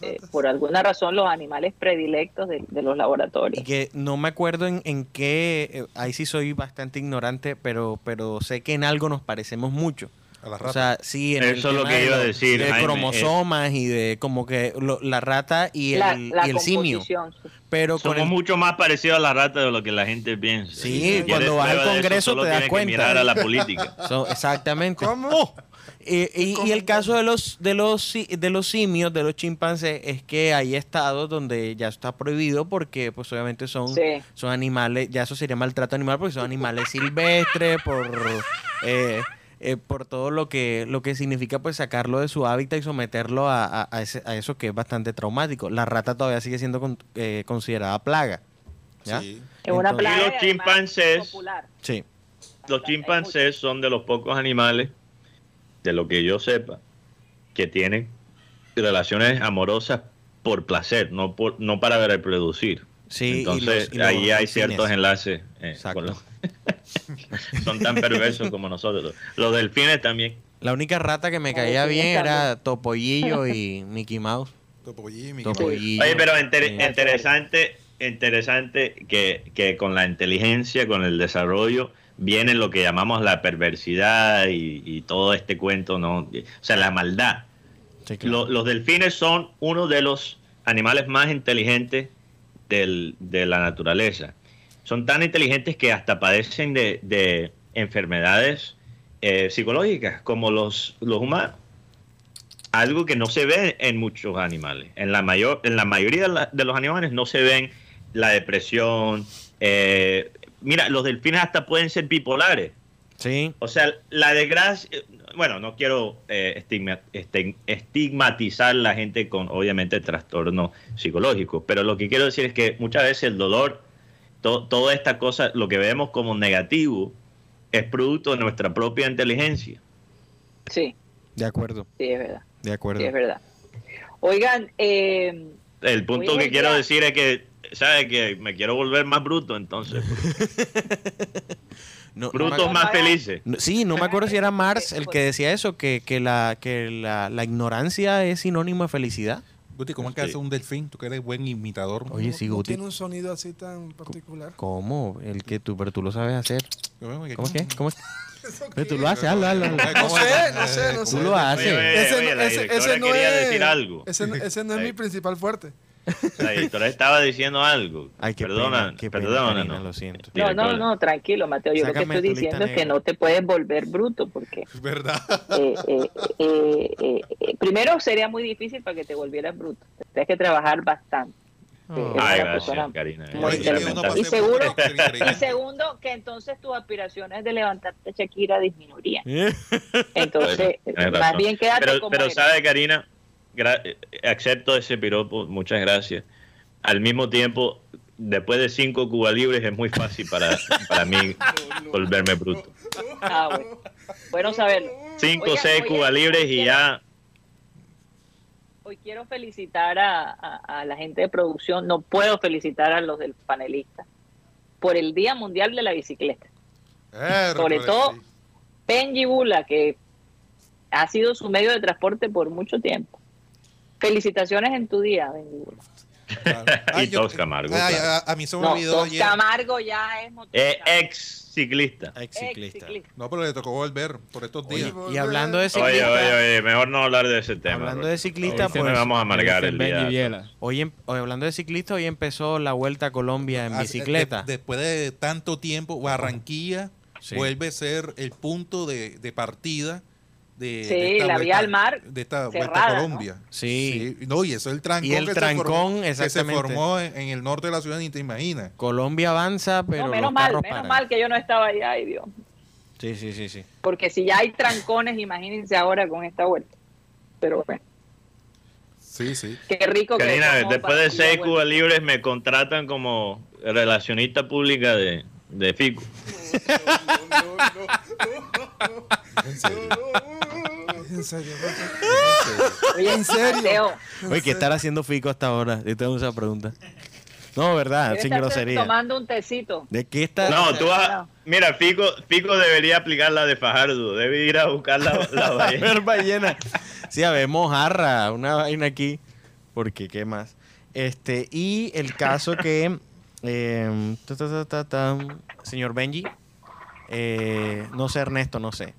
eh, por alguna razón, los animales predilectos de, de los Y laboratorios. que no me acuerdo en, en qué, eh, ahí sí soy bastante ignorante, pero, pero sé que en algo nos parecemos mucho. A las O ratas. sea, sí, en el Eso es lo que de iba a decir, De Jaime, cromosomas y de como que lo- la rata y el, la la y el simio. Pero con Somos el, mucho más parecidos a la rata de lo que la gente piensa. Sí, si cuando vas al eso, Congreso te das tienes que cuenta. mirar a la política. so- exactamente. ¿Cómo? Y, y- y el caso de los de los si- de los simios, de los chimpancés, es que hay estados donde ya está prohibido porque pues obviamente son, Sí. son animales, ya eso sería maltrato animal porque son animales silvestres, por eh, eh, por todo lo que lo que significa pues sacarlo de su hábitat y someterlo a, a- a ese- a eso que es bastante traumático. La rata todavía sigue siendo con- eh, considerada plaga. ¿ya? Sí. Es una Entonces- plaga Y los chimpancés- popular. Sí. Los chimpancés son de los pocos animales, de lo que yo sepa, que tienen relaciones amorosas por placer, no por no para reproducir. Sí, y Entonces los- y los ahí hay ciertos enlaces. eh, Exacto. con los- son tan perversos como nosotros. Los delfines también. La única rata que me Los caía bien era. Topollillo y Mickey Mouse. Topollillo, Mickey Mouse. Oye, pero inter- Sí. interesante, interesante que, que con la inteligencia, con el desarrollo, viene lo que llamamos la perversidad y, y todo este cuento, ¿no? O sea, la maldad. Sí, claro. Lo- los delfines son uno de los animales más inteligentes del- de la naturaleza. Son tan inteligentes que hasta padecen de, de enfermedades eh, psicológicas como los, los humanos. Algo que no se ve en muchos animales. En la, mayor, en la mayoría de, la- de los animales no se ven la depresión. eh, mira, los delfines hasta pueden ser bipolares. Sí, O sea, la desgracia, bueno, no quiero eh, estigma- este- estigmatizar a la gente con, obviamente, trastornos psicológicos, pero lo que quiero decir es que muchas veces el dolor, to- toda esta cosa, lo que vemos como negativo, es producto de nuestra propia inteligencia. Sí, de acuerdo, sí, es verdad. de acuerdo. Sí, es verdad. Oigan, eh, El punto que quiero decir es que, ¿sabes? Que me quiero volver más bruto, entonces. No- no Brutos acuerdo- más felices. no- sí, no me acuerdo si era Marx el que decía eso, que, que, la, que la, la ignorancia es sinónimo de felicidad. Guti, ¿cómo es que hace un delfín? Tú que eres buen imitador. Oye, sí, Guti. tiene un sonido así tan particular. ¿Cómo? El que tú, pero tú lo sabes hacer. ¿Cómo es ¿Cómo es que? ¿Cómo es? ¿Eso Pero tú lo haces, hazlo, hazlo. No sé, no sé, no Tú sé. lo haces. Ese, no- es, decir algo. Ese, no- ese no es mi principal fuerte. La editora estaba diciendo algo. Ay, qué perdona, pena, qué pena, perdona, Karina, no. lo siento. No, no, no, tranquilo, Mateo. Yo Sácame lo que estoy diciendo es que no te puedes volver bruto porque Es verdad. eh, eh, eh, eh, eh, primero sería muy difícil para que te volvieras bruto. Tendrías que trabajar bastante. Oh. Eh, Ay, gracias, Karina. Y seguro- segundo, que entonces tus aspiraciones de levantarte Shakira disminuirían. Entonces, Tienes más bien quédate pero, como pero eres. sabe, Karina, acepto ese piropo, muchas gracias. Al mismo tiempo, después de cinco Cuba libres es muy fácil para, para mí volverme bruto. Ah, bueno. Bueno saberlo. Cinco o seis oye, Cuba libres y ya Hoy quiero felicitar a, a- a la gente de producción, no puedo felicitar a los del panelista por el Día Mundial de la Bicicleta. Sobre todo-. Benji Bula, que ha sido su medio de transporte por mucho tiempo. Felicitaciones en tu día, Bula. Claro. Y Tos Camargo, ay, claro. a, a mí se me No, olvidó Don ayer. Camargo ya es eh, ex ciclista. Ex ciclista. No, pero le tocó volver por estos Oye, días. y hablando de Oye, ciclista, oye, oye, mejor no hablar de ese tema. hablando bro. de ciclista, pues, nos vamos a amargar el día. Viela. hoy, em- hoy hablando de ciclista, hoy empezó la Vuelta a Colombia en Ah, bicicleta. de- después de tanto tiempo, Barranquilla Sí. vuelve a ser el punto de, de partida de, Sí, de esta la vía al mar de esta vuelta a ¿no? Colombia. Sí. No, y eso es el trancón, Y el que, trancón, se formó, que se formó en, en el norte de la ciudad, ni te imaginas. Colombia avanza, pero no, menos los mal, carros menos paran. mal que yo no estaba allá, ay Dios. Sí, sí, sí, sí. Porque si ya hay trancones, imagínense ahora con esta vuelta. Pero bueno, Sí, sí. qué rico Karina, después de la Cuba libres me contratan como relacionista pública de, de FICO. En serio. En serio. Oye, ¿En serio? Oye, ¿qué estará haciendo Fico hasta ahora? Yo tengo esa pregunta. No, ¿verdad? Sin grosería. tomando un tecito. ¿De qué está? No, tú vas. Mira, Fico, Fico debería aplicar la de Fajardo. Debe ir a buscar la, la A ballena. ver, ballena. Sí, a ver, mojarra, una vaina aquí. Porque, ¿qué más? Este, y el caso que. Eh, ta, ta, ta, ta, ta, señor Benji. eh, no sé, Ernesto, no sé.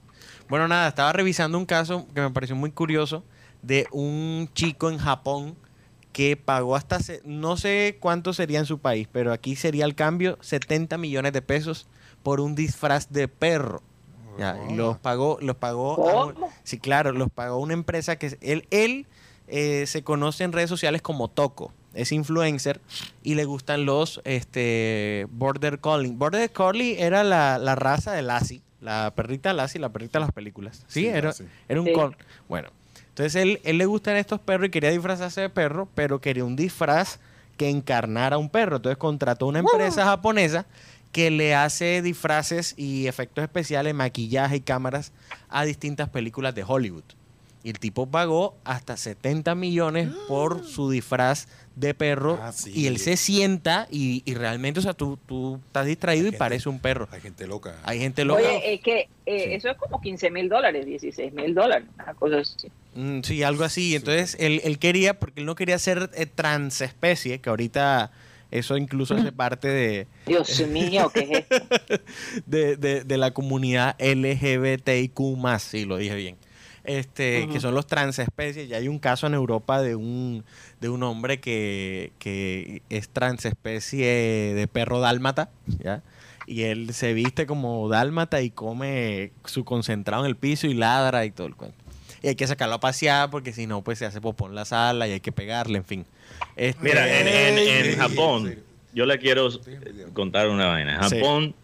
Bueno, nada, estaba revisando un caso que me pareció muy curioso de un chico en Japón que pagó hasta, no sé cuánto sería en su país, pero aquí sería el cambio 70 millones de pesos por un disfraz de perro. Ya, y los pagó, los pagó. sí, claro, los pagó una empresa que él eh, se conoce en redes sociales como Toco. Es influencer y le gustan los este, Border Collie. Border Collie era la, la raza de Lassie, la perrita Lassie, la perrita de las películas. Sí, Sí, era, Lassie. era un Sí. col. Bueno, entonces él, él le gustan estos perros y quería disfrazarse de perro, pero quería un disfraz que encarnara a un perro. Entonces contrató una empresa japonesa que le hace disfraces y efectos especiales, maquillaje y cámaras a distintas películas de Hollywood. Y el tipo pagó hasta 70 millones por su disfraz de perro. Ah, sí. Y él se sienta y, y realmente, o sea, tú, tú estás distraído y gente- parece un perro. Hay gente loca. Hay gente loca. Oye, es que eh, Sí. eso es como 15 mil dólares, 16 mil dólares, una cosa así. Mm, sí, algo así. Entonces, él, él quería, porque él no quería ser eh, transespecie, que ahorita eso incluso hace parte de, Dios mío, ¿qué es esto? de, de- de la comunidad LGBTIQ+, sí, lo dije bien. Este, que son los transespecies. Ya hay un caso en Europa de un, de un hombre que, que es transespecie de perro dálmata, ¿ya? Y él se viste como dálmata y come su concentrado en el piso y ladra y todo el cuento. Y hay que sacarlo a pasear porque si no, pues se hace popó en la sala y hay que pegarle, en fin. Este, Mira, en, en- en Japón, sí. yo le quiero eh, contar una vaina. En Sí. Japón,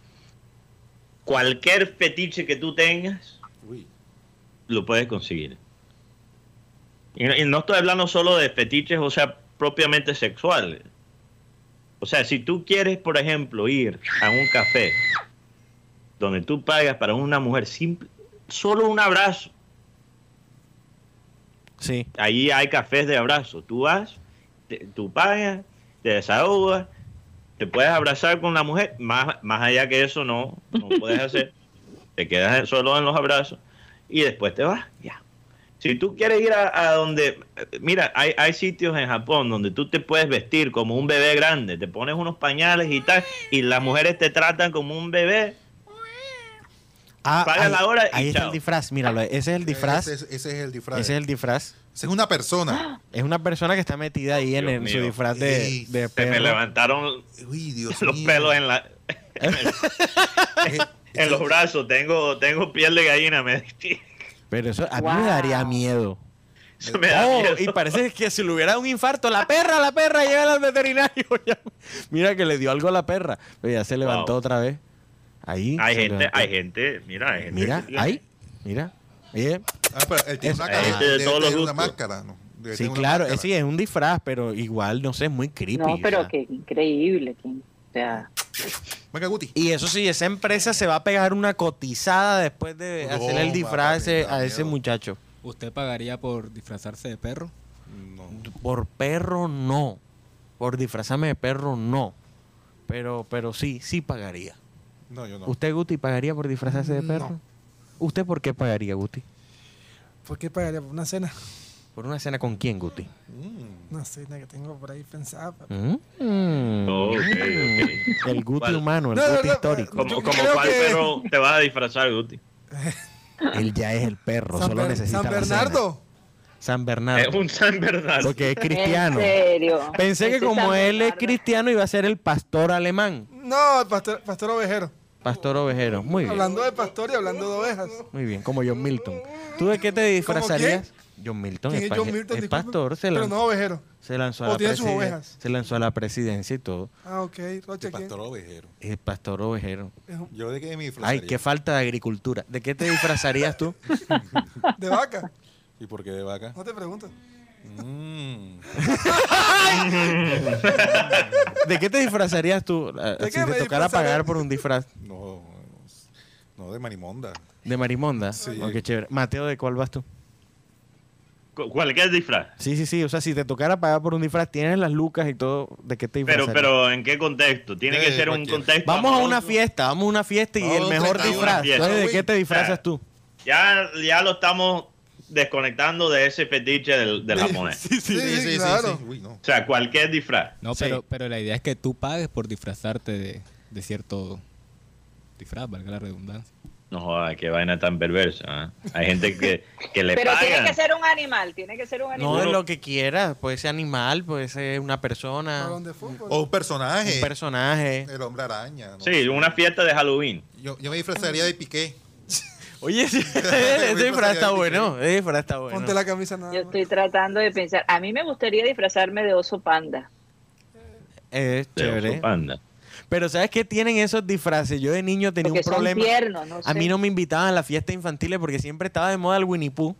cualquier fetiche que tú tengas. Lo puedes conseguir. Y, no- y no estoy hablando solo de fetiches, o sea, propiamente sexuales. O sea, si tú quieres, por ejemplo, ir a un café donde tú pagas para una mujer simple, solo un abrazo. Sí. Ahí hay cafés de abrazo. Tú vas, te- tú pagas, te desahogas, te puedes abrazar con la mujer. Más, más allá que eso no, no puedes hacer. Te quedas solo en los abrazos y después te vas. Ya. Si tú quieres ir a, a donde, mira, hay, hay sitios en Japón donde tú te puedes vestir como un bebé grande, te pones unos pañales y tal, y las mujeres te tratan como un bebé. Ah, Paga ahí, la hora y ahí está chao. el disfraz, míralo, ese es el disfraz. Ese, es- ese es el disfraz. Ese es el disfraz. Esa es una persona. Es una persona que está metida ahí en, Dios en su disfraz de, Ey, de Se me levantaron Uy, Dios los mío. pelos en la en, el- Eh, en los brazos. Tengo, tengo piel de gallina. Me, Pero eso a mí Wow. me daría miedo. eso me da Oh, miedo. y parece que si le hubiera dado un infarto, la perra, la perra, llega al veterinario. Mira que le dio algo a la perra. Pero ya se levantó Wow. otra vez. Ahí. Hay gente, levantó. hay gente, mira, hay gente. Mira, ahí. Mira. Bien. Ah, pero él tiene Es- una cara. de todos los una máscara. ¿no? Sí, claro. eh, sí, es un disfraz, pero igual, no sé, es muy creepy. No, o pero sea. qué increíble. que- o sea, Venga, Guti. Y eso sí, esa empresa se va a pegar una cotizada después de No, hacer el disfraz a ese- papi, a da ese miedo. muchacho. ¿Usted pagaría por disfrazarse de perro? No. Por perro no. Por disfrazarme de perro no. Pero, pero sí, sí pagaría. No, yo no. ¿Usted, Guti, pagaría por disfrazarse de No. perro? ¿Usted por qué pagaría, Guti? ¿Por qué pagaría por una cena? ¿Por una cena con quién, Guti? Mm. Una cena que tengo por ahí pensada. Mm. El Guti ¿Cuál? humano, el No, Guti no, histórico. Como, como cuál que- perro te vas a disfrazar, Guti. Él ya es el perro, San, solo Ber- necesita San la cena. Bernardo. San Es Bernardo. un San Bernardo. Porque es cristiano. En serio. Pensé que como San él es cristiano iba a ser el pastor alemán. No, el pastor, pastor ovejero. Pastor ovejero. Muy bien. Hablando de pastor y hablando de ovejas. Muy bien, como John Milton. ¿Tú de qué te disfrazarías? John Milton, ¿Quién es, es John pa- Milton? es Disculpe? pastor, se Pero lanzó, no ovejero. se lanzó a ¿O la tiene sus presiden- ovejas? se lanzó a la presidencia y todo. Ah, ok. El pastor ovejero. Es pastor ovejero. Yo de qué me disfrazaría. Ay, qué falta de agricultura. ¿De qué te disfrazarías tú? De vaca. ¿Y por qué de vaca? No te pregunto. Mm. ¿De qué te disfrazarías tú ¿De si te me tocara pagar por un disfraz No, no de marimonda. de marimonda? Sí. Oh, qué chévere. Mateo, ¿de cuál vas tú? Cu- Cualquier disfraz. Sí, sí, sí. O sea, si te tocara pagar por un disfraz, tienes las lucas y todo. ¿De qué te Pero, disfrazarías? pero ¿en qué contexto? Tiene que Eh, ser un contexto. Vamos a una fiesta, vamos a una fiesta y Vamos el mejor 31 disfraz. Entonces, ¿de qué te disfrazas tú? Ya, ya lo estamos desconectando de ese fetiche del, del japonés. Sí, sí, claro. Uy, no. O sea, cualquier disfraz. No, Sí. pero, pero la idea es que tú pagues por disfrazarte de, de cierto disfraz, valga la redundancia. No joda, qué vaina tan perversa. ¿ah? Hay gente que, que le Pero tiene que ser un animal, tiene que ser un No animal. de lo que quieras. Puede ser animal, puede ser una persona, fútbol. O un personaje. un personaje. el hombre araña. ¿no? Sí, una fiesta de Halloween. Yo, yo me disfrazaría de Piqué. Oye, sí, ese disfraz está bueno. Ese disfraz está bueno. Ponte la camisa nada Yo más. estoy tratando de pensar. A mí me gustaría disfrazarme de oso panda. Es de chévere. oso panda. Pero ¿sabes qué tienen esos disfraces? Yo de niño tenía Porque un son problema. tiernos, no A mí sé. no me invitaban a las fiestas infantiles porque siempre estaba de moda el Winnie Pooh.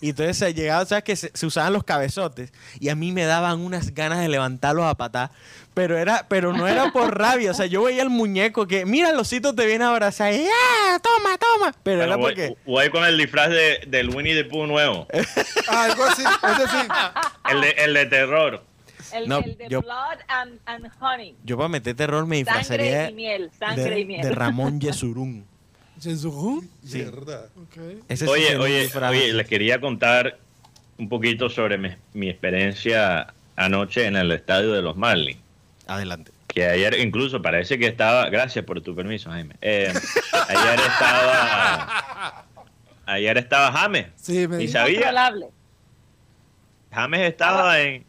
Y entonces se llegaba, ¿sabes? Que se, se usaban los cabezotes y a mí me daban unas ganas de levantarlos a patá. Pero, era, pero no era por rabia. O sea, yo veía el muñeco que, mira, el osito te viene a abrazar. Y, ¡ah! Toma, toma. Pero Bueno, era voy, porque. voy con el disfraz de, del Winnie the Pooh nuevo. Ah, algo así. Ese sí. El de, el de terror. El, No, el de yo- Blood and, and Honey. Yo para meter terror me disfrazaría Sangre y miel, sangre de, y miel. de Ramón Yesurún. Jezurú. Sí. Verdad. Ok. Ese sí Oye, oye, les quería contar un poquito sobre mi, mi experiencia anoche en el estadio de los Marlins. Adelante. Que ayer incluso parece que estaba, gracias por tu permiso, Jaime. Eh, ayer estaba, ayer estaba James. Sí, me Ni sabía. James estaba en,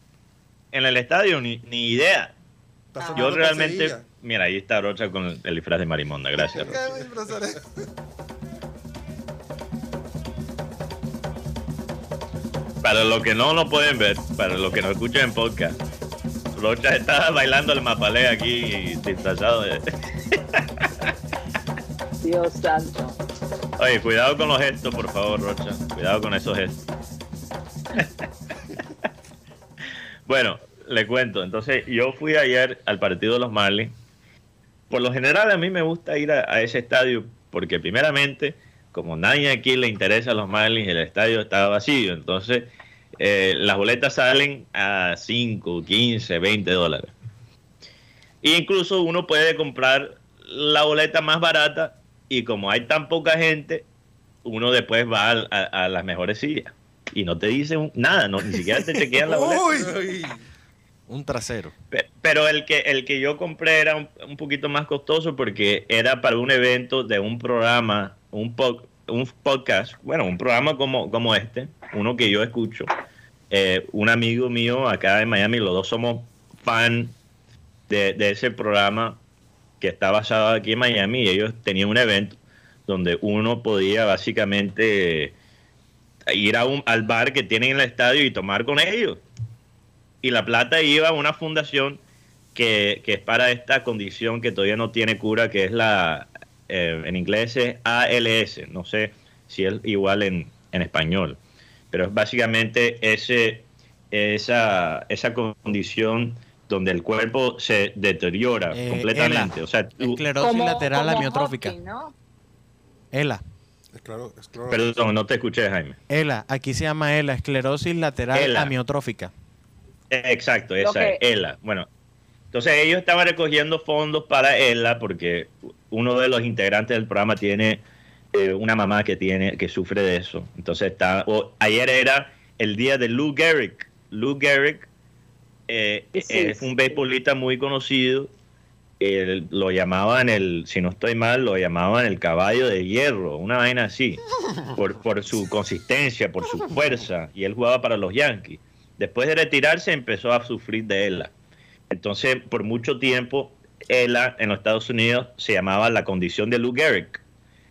en el estadio, ni, ni idea. Ah. Yo realmente, mira, ahí está Rocha con el, el disfraz de Marimonda, gracias. Rocha. Para los que no lo pueden ver, para los que no escuchan en podcast, Rocha está bailando el mapalé aquí disfrazado de... Dios santo. Oye, cuidado con los gestos, por favor, Rocha. Cuidado con esos gestos. bueno, le cuento. Entonces, yo fui ayer al partido de los Marlins. Por lo general, a mí me gusta ir a, ese estadio porque, primeramente, como nadie aquí le interesa a los Marlins, el estadio estaba vacío. Entonces, eh, las boletas salen a 5, 15, 20 dólares. Incluso uno puede comprar la boleta más barata y como hay tan poca gente, uno después va a las mejores sillas y no te dicen nada, no, ni siquiera te chequean la boleta. Uy. Un trasero. Pe- Pero el que, el que yo compré era un, un poquito más costoso porque era para un evento de un programa, un, po- un podcast, bueno, un programa como, como este, uno que yo escucho, eh, un amigo mío acá en Miami, los dos somos fan de, de ese programa que está basado aquí en Miami y ellos tenían un evento donde uno podía básicamente ir a un, al bar que tienen en el estadio y tomar con ellos. Y la plata iba a una fundación que, que es para esta condición que todavía no tiene cura, que es la, eh, en inglés es ALS, no sé si es igual en, en español, pero es básicamente ese, esa, esa condición donde el cuerpo se deteriora Eh, completamente. ELA. O sea, tú- Esclerosis lateral amiotrófica. ELA. Perdón, no te escuché, Jaime. ELA. Aquí se llama ELA, esclerosis lateral ELA. amiotrófica. Exacto, esa que- es ELA. Bueno, entonces ellos estaban recogiendo fondos para ELA porque uno de los integrantes del programa tiene eh, una mamá que tiene que sufre de eso. Entonces está o- ayer era el día de Lou Gehrig. Lou Gehrig eh, Sí, es sí. un beisbolista muy conocido. Él- lo llamaban el, si no estoy mal, lo llamaban el caballo de hierro, una vaina así, por, por su consistencia, por su fuerza, y él jugaba para los Yankees. Después de retirarse empezó a sufrir de ELA. Entonces, por mucho tiempo, ELA en los Estados Unidos se llamaba la condición de Lou Gehrig.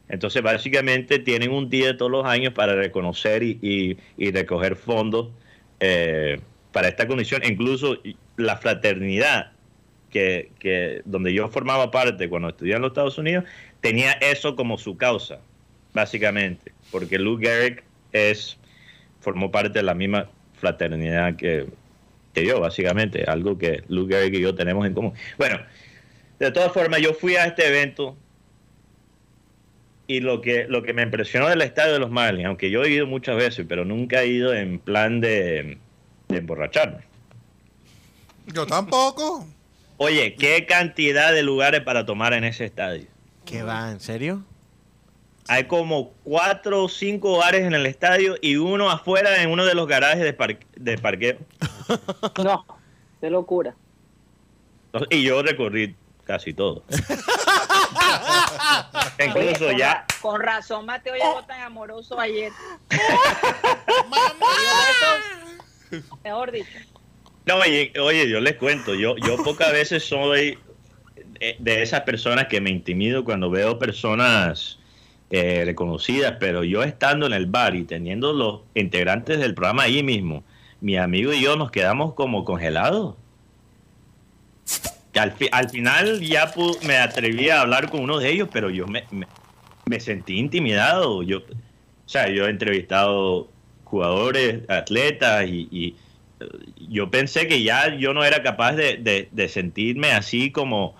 Entonces, básicamente tienen un día todos los años para reconocer y, y- y recoger fondos eh, para esta condición. Incluso la fraternidad que, que donde yo formaba parte cuando estudié en los Estados Unidos tenía eso como su causa, básicamente, porque Lou Gehrig es formó parte de la misma fraternidad que, que yo, básicamente, algo que Lou Gehrig y yo tenemos en común. Bueno, de todas formas, yo fui a este evento y lo que, lo que me impresionó del estadio de los Marlins, aunque yo he ido muchas veces, pero nunca he ido en plan de, de emborracharme. Yo tampoco. Oye, qué cantidad de lugares para tomar en ese estadio. ¿Qué va? ¿En serio? Hay como cuatro o cinco bares en el estadio y uno afuera en uno de los garajes de, par- de parqueo. No, qué locura. Y yo recorrí casi todo. Incluso ya, con razón Mateo llegó tan amoroso ayer. Eso, Mejor dicho. No, oye, oye, yo les cuento, yo, yo pocas veces soy de, esas personas que me intimido cuando veo personas eh, reconocidas, pero yo estando en el bar y teniendo los integrantes del programa ahí mismo, mi amigo y yo nos quedamos como congelados. Al, al final ya me atreví a hablar con uno de ellos, pero yo me, me- me sentí intimidado. Yo, o sea, yo he entrevistado jugadores, atletas y, y, yo pensé que ya yo no era capaz de, de- de sentirme así como...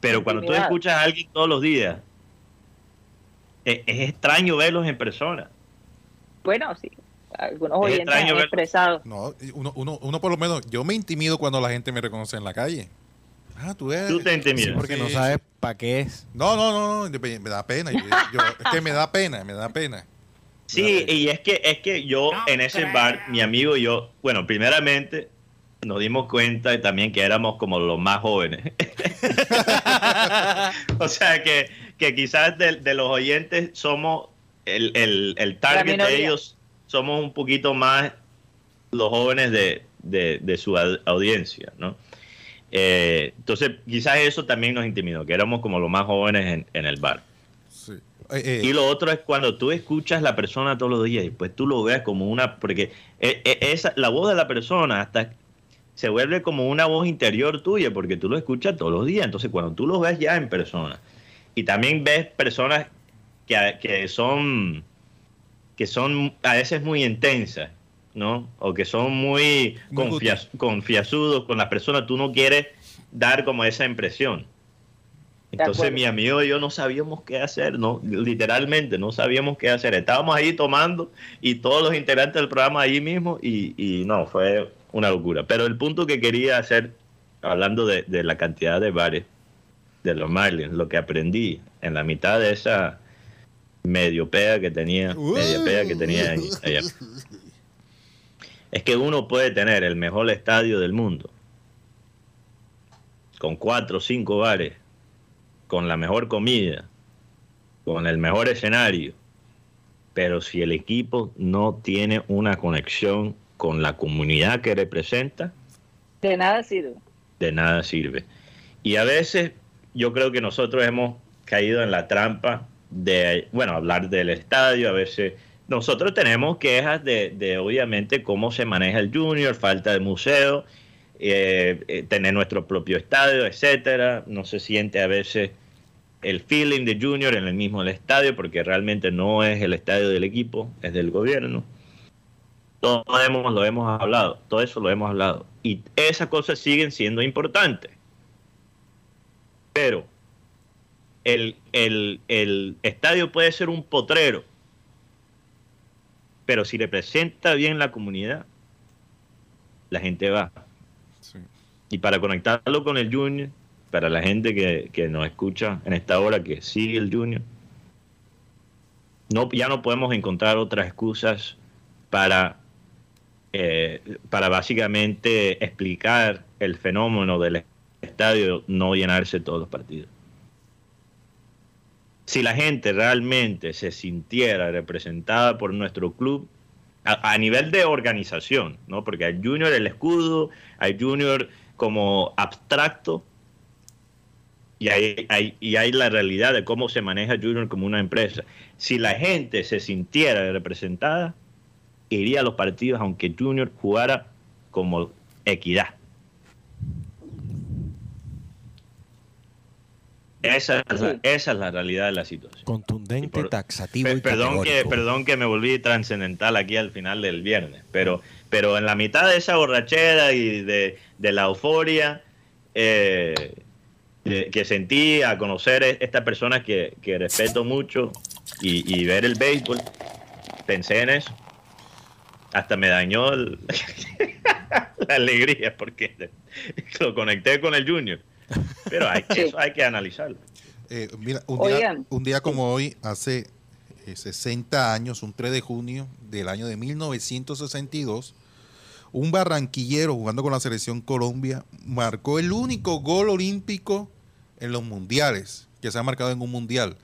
Pero cuando tú escuchas a alguien todos los días, e- es, extraño verlos en persona. Bueno, sí. Algunos Es oyentes extraño han expresado. No, uno, uno, uno por lo menos, yo me intimido cuando la gente me reconoce en la calle. Ah, tú eres. Tú te intimidas. Porque no sabes para qué es. No, no, no, no, me me da pena. Yo- yo- es que me da pena, me da pena. Sí, y es que es que yo en ese bar, mi amigo y yo, bueno, primeramente nos dimos cuenta también que éramos como los más jóvenes. o sea que, que quizás de, de los oyentes somos el, el, el target de ellos, somos un poquito más los jóvenes de, de, de su au- audiencia, ¿no? Eh, entonces quizás eso también nos intimidó, que éramos como los más jóvenes en, en el bar. Eh, eh, Y lo otro es cuando tú escuchas la persona todos los días y pues tú lo ves como una, porque e- e- esa, la voz de la persona hasta se vuelve como una voz interior tuya porque tú lo escuchas todos los días. Entonces cuando tú lo ves ya en persona y también ves personas que, que son que son a veces muy intensas, ¿no? O que son muy Muy confia- confiasudos con las personas, tú no quieres dar como esa impresión. Entonces mi amigo y yo no sabíamos qué hacer, no, literalmente no sabíamos qué hacer. Estábamos ahí tomando y todos los integrantes del programa ahí mismo y, y no, fue una locura. Pero el punto que quería hacer, hablando de, de la cantidad de bares de los Marlins, lo que aprendí en la mitad de esa medio pega que tenía, media pega que tenía ahí, allá, es que uno puede tener el mejor estadio del mundo, con cuatro o cinco bares, con la mejor comida, con el mejor escenario, pero si el equipo no tiene una conexión con la comunidad que representa, De nada sirve. de nada sirve. Y a veces yo creo que nosotros hemos caído en la trampa de, bueno, hablar del estadio, a veces nosotros tenemos quejas de, de obviamente cómo se maneja el junior, falta de museo, eh, eh, tener nuestro propio estadio, etcétera. No se siente a veces el feeling de junior en el mismo estadio, porque realmente no es el estadio del equipo, es del gobierno. Todo hemos, lo hemos hablado, todo eso lo hemos hablado. Y esas cosas siguen siendo importantes. Pero el, el, el estadio puede ser un potrero, pero si representa bien la comunidad, la gente va. Sí. Y para conectarlo con el Junior, para la gente que, que nos escucha en esta hora, que sigue el Junior, no, ya no podemos encontrar otras excusas para, eh, para básicamente explicar el fenómeno del estadio no llenarse todos los partidos. Si la gente realmente se sintiera representada por nuestro club, a, nivel de organización, ¿no? porque hay Junior el escudo, hay Junior como abstracto, y hay, hay- y hay la realidad de cómo se maneja Junior como una empresa. Si la gente se sintiera representada, iría a los partidos aunque Junior jugara como equidad. Esa es, la, esa es la realidad de la situación. Contundente, Y por- taxativo y perdón que perdón que me volví trascendental aquí al final del viernes pero pero en la mitad de esa borrachera y de, de la euforia eh, que sentí a conocer a estas personas que, que respeto mucho y, y ver el béisbol pensé en eso. Hasta me dañó el- la alegría porque lo conecté con el junior. Pero hay, Sí. eso hay que analizarlo. Eh, mira, un día, un día como hoy, hace eh, 60 años, un 3 de junio del año de 1962, un barranquillero jugando con la selección Colombia marcó el único gol olímpico en los mundiales, que se ha marcado en un mundial.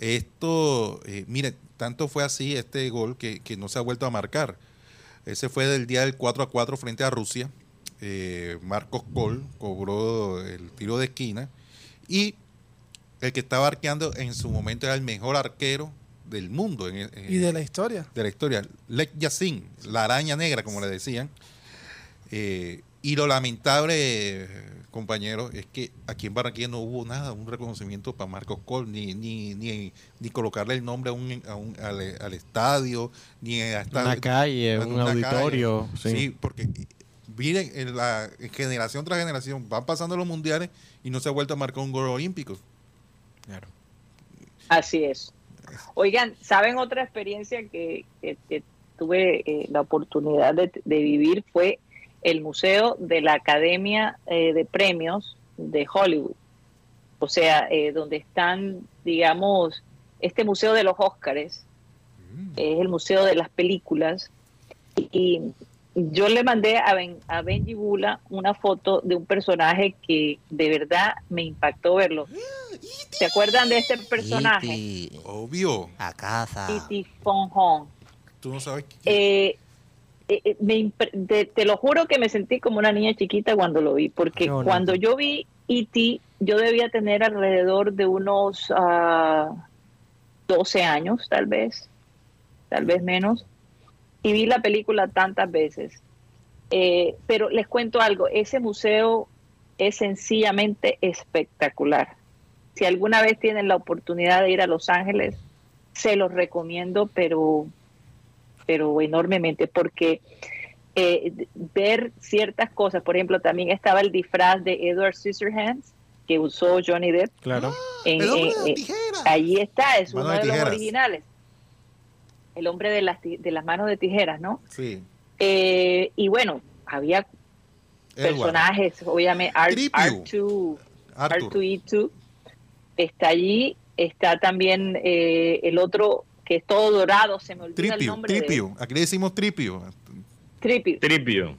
Esto, eh, mire, tanto fue así este gol que, que no se ha vuelto a marcar. Ese fue del día del 4 a 4 frente a Rusia. Eh, Marcos Col cobró el tiro de esquina y el que estaba arqueando en su momento era el mejor arquero del mundo en- en- Y de la historia. de la historia, Lech Yassin, la araña negra, como le decían. Eh, y lo lamentable, eh, compañero, es que aquí en Barranquilla no hubo nada, un reconocimiento para Marcos Col, ni, ni, ni, ni colocarle el nombre a un, a un- al, al estadio, ni a esta- Una calle, en un una auditorio. calle. sí. Sí, porque miren, en la en generación tras generación van pasando los mundiales y no se ha vuelto a marcar un gol olímpico. Claro. Así es. Oigan, ¿saben otra experiencia que, que- que tuve eh, la oportunidad de, de vivir? Fue el Museo de la Academia eh, de Premios de Hollywood. O sea, eh, donde están, digamos, este Museo de los Óscares, es el Museo de las Películas. Y yo le mandé a, ben, a Benji Bula una foto de un personaje que de verdad me impactó verlo. ¿Se acuerdan de este personaje? Iti, Obvio, a casa. Titi Fon Hong. tú no sabes quién- Eh, eh, eh, me te, te lo juro que me sentí como una niña chiquita cuando lo vi, porque cuando yo vi E.T., yo debía tener alrededor de unos ah, 12 años, tal vez, tal vez menos, y vi la película tantas veces. Eh, pero les cuento algo, ese museo es sencillamente espectacular. Si alguna vez tienen la oportunidad de ir a Los Ángeles, se los recomiendo, pero, pero enormemente, porque eh, ver ciertas cosas, por ejemplo, también estaba el disfraz de Edward Scissorhands que usó Johnny Depp. Claro. En, ¡El hombre en- de tijeras! allí está, es Mano uno de de los originales. El hombre de las, ti- de las manos de tijeras, ¿no? Sí. Eh, y bueno, había Edward, personajes, obviamente, R- Tripio. R2, Arthur. R2E2 está allí, está también eh, el otro que es todo dorado, se me olvida el Tripio, nombre de- Tripio. Aquí le decimos Tripio. Tripio. Tripio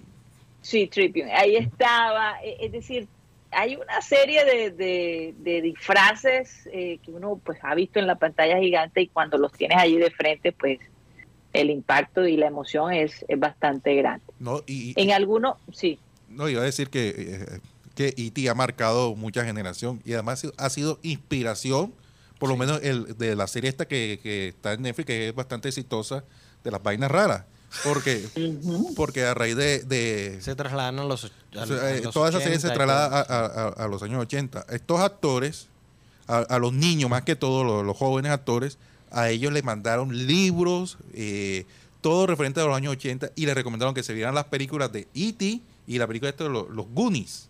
Sí, Tripio. Ahí estaba, e- es decir, hay una serie de, de- de disfraces eh, que uno pues ha visto en la pantalla gigante y cuando los tienes allí de frente, pues el impacto y la emoción es, es bastante grande. No, y, y- En algunos, sí, no, iba a decir que, eh, que E.T. ha marcado mucha generación y además ha sido inspiración, por lo menos el, de la serie esta que, que está en Netflix, que es bastante exitosa, de las vainas raras. Porque, porque a raíz de, de- Se trasladan a los, a o sea, a eh, los toda esa serie 80 se traslada a, a- los años 80. Estos actores, a, a los niños más que todo, los, los jóvenes actores, a ellos les mandaron libros, eh, todo referente a los años 80 y les recomendaron que se vieran las películas de E.T. y la película esta de los, los Goonies.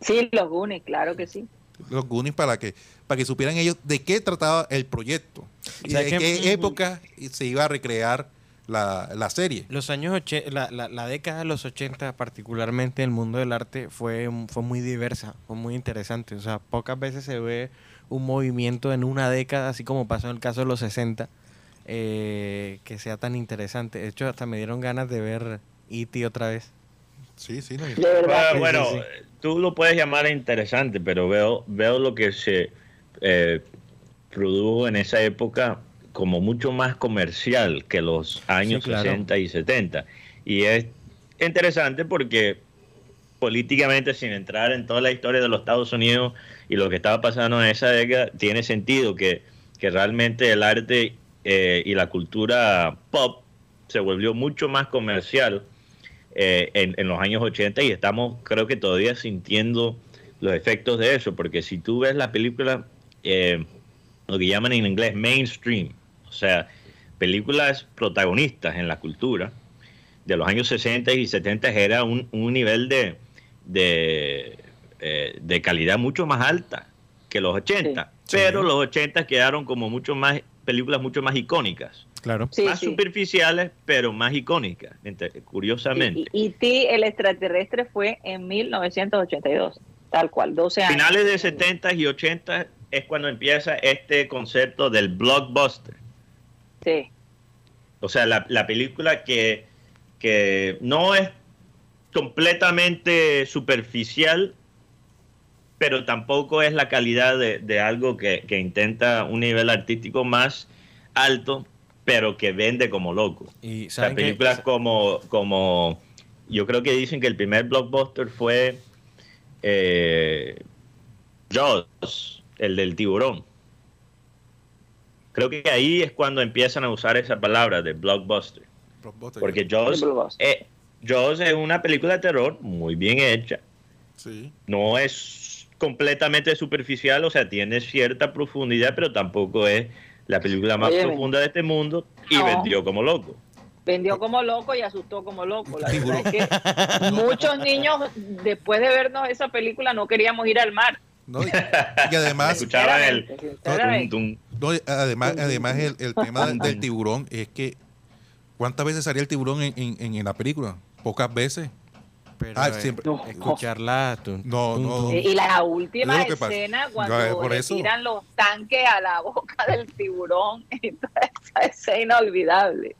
sí, los Goonies, claro que sí. Los Goonies para que, para que supieran ellos de qué trataba el proyecto y ¿Sabes de qué? qué época se iba a recrear la, la serie. Los años oche- la, la, la década de los 80, particularmente el mundo del arte, fue, fue muy diversa, fue muy interesante. O sea, pocas veces se ve un movimiento en una década, así como pasó en el caso de los 60, eh, que sea tan interesante. De hecho, hasta me dieron ganas de ver E.T. otra vez. Sí, sí. no, De verdad. Bueno, sí. tú lo puedes llamar interesante, pero veo, veo lo que se eh, produjo en esa época como mucho más comercial que los años Sí, claro. 60 y 70. Y es interesante porque políticamente, sin entrar en toda la historia de los Estados Unidos y lo que estaba pasando en esa década, tiene sentido que, que realmente el arte eh, y la cultura pop se volvió mucho más comercial eh, en, en los años 80 y estamos creo que todavía sintiendo los efectos de eso, porque si tú ves la película, eh, lo que llaman en inglés mainstream, o sea, películas protagonistas en la cultura de los años 60 y 70 era un, un nivel de, de, eh, de calidad mucho más alta que los 80, Sí. pero Sí. los 80 quedaron como mucho más películas mucho más icónicas Claro. Sí, más sí. superficiales, pero más icónicas, ente- curiosamente. Y, y T, el extraterrestre, fue en 1982, tal cual, 12 años. Finales de 70 y 80 es cuando empieza este concepto del blockbuster. Sí, O sea, la, la película que, que no es completamente superficial, pero tampoco es la calidad de, de algo que, que intenta un nivel artístico más alto, pero que vende como loco. Y O películas como, como, yo creo que dicen que el primer blockbuster fue eh, Jaws, el del tiburón. Creo que ahí es cuando empiezan a usar esa palabra de blockbuster. Blockbuster. Porque Jaws, eh, Jaws es una película de terror muy bien hecha. Sí. No es completamente superficial, o sea, tiene cierta profundidad, pero tampoco es la película más profunda de este mundo y No. vendió como loco. vendió como loco y asustó como loco. La verdad es que muchos niños, después de vernos esa película, no queríamos ir al mar. No, y, y además, Escuchaban el no, además, además el, el tema del, del tiburón es que ¿cuántas veces salía el tiburón en, en- en la película? Pocas veces. Pero, Ah, eh, siempre- No. escucharla. No, no. Y la última Es escena No, cuando es por le eso. tiran los tanques a la boca del tiburón, esa, esa es inolvidable.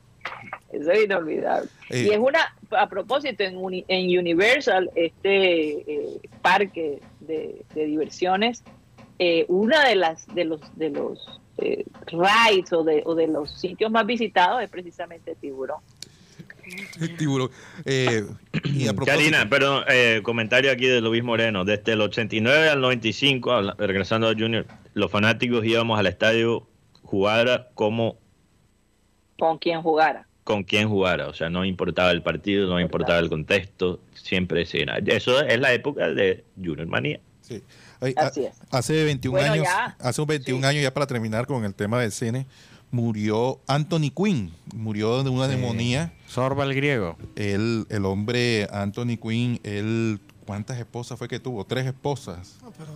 Eso es inolvidable. Eh. Y es una, a propósito, en, Uni- en Universal, este eh, parque de, de diversiones, eh, una de las de los de los eh, rides o de, o de los sitios más visitados es precisamente Tiburón. El tiburón. Eh, y a propósito, Karina, perdón, eh, comentario aquí de Luis Moreno. Desde el 89 al 95, habla- regresando a Junior, los fanáticos íbamos al estadio jugara como Con quien jugara. con quién jugara. O sea, no importaba el partido, no importaba el contexto, siempre sí. Eso es la época de Junior Manía. sí. Ay, Así es. hace 21 Bueno, años, ya. hace un 21 Sí. años ya para terminar con el tema del cine, murió Anthony Quinn, murió de una Sí. neumonía. Sorba el griego. Él, el hombre Anthony Quinn, él, ¿cuántas esposas fue que tuvo? Tres esposas. No, pero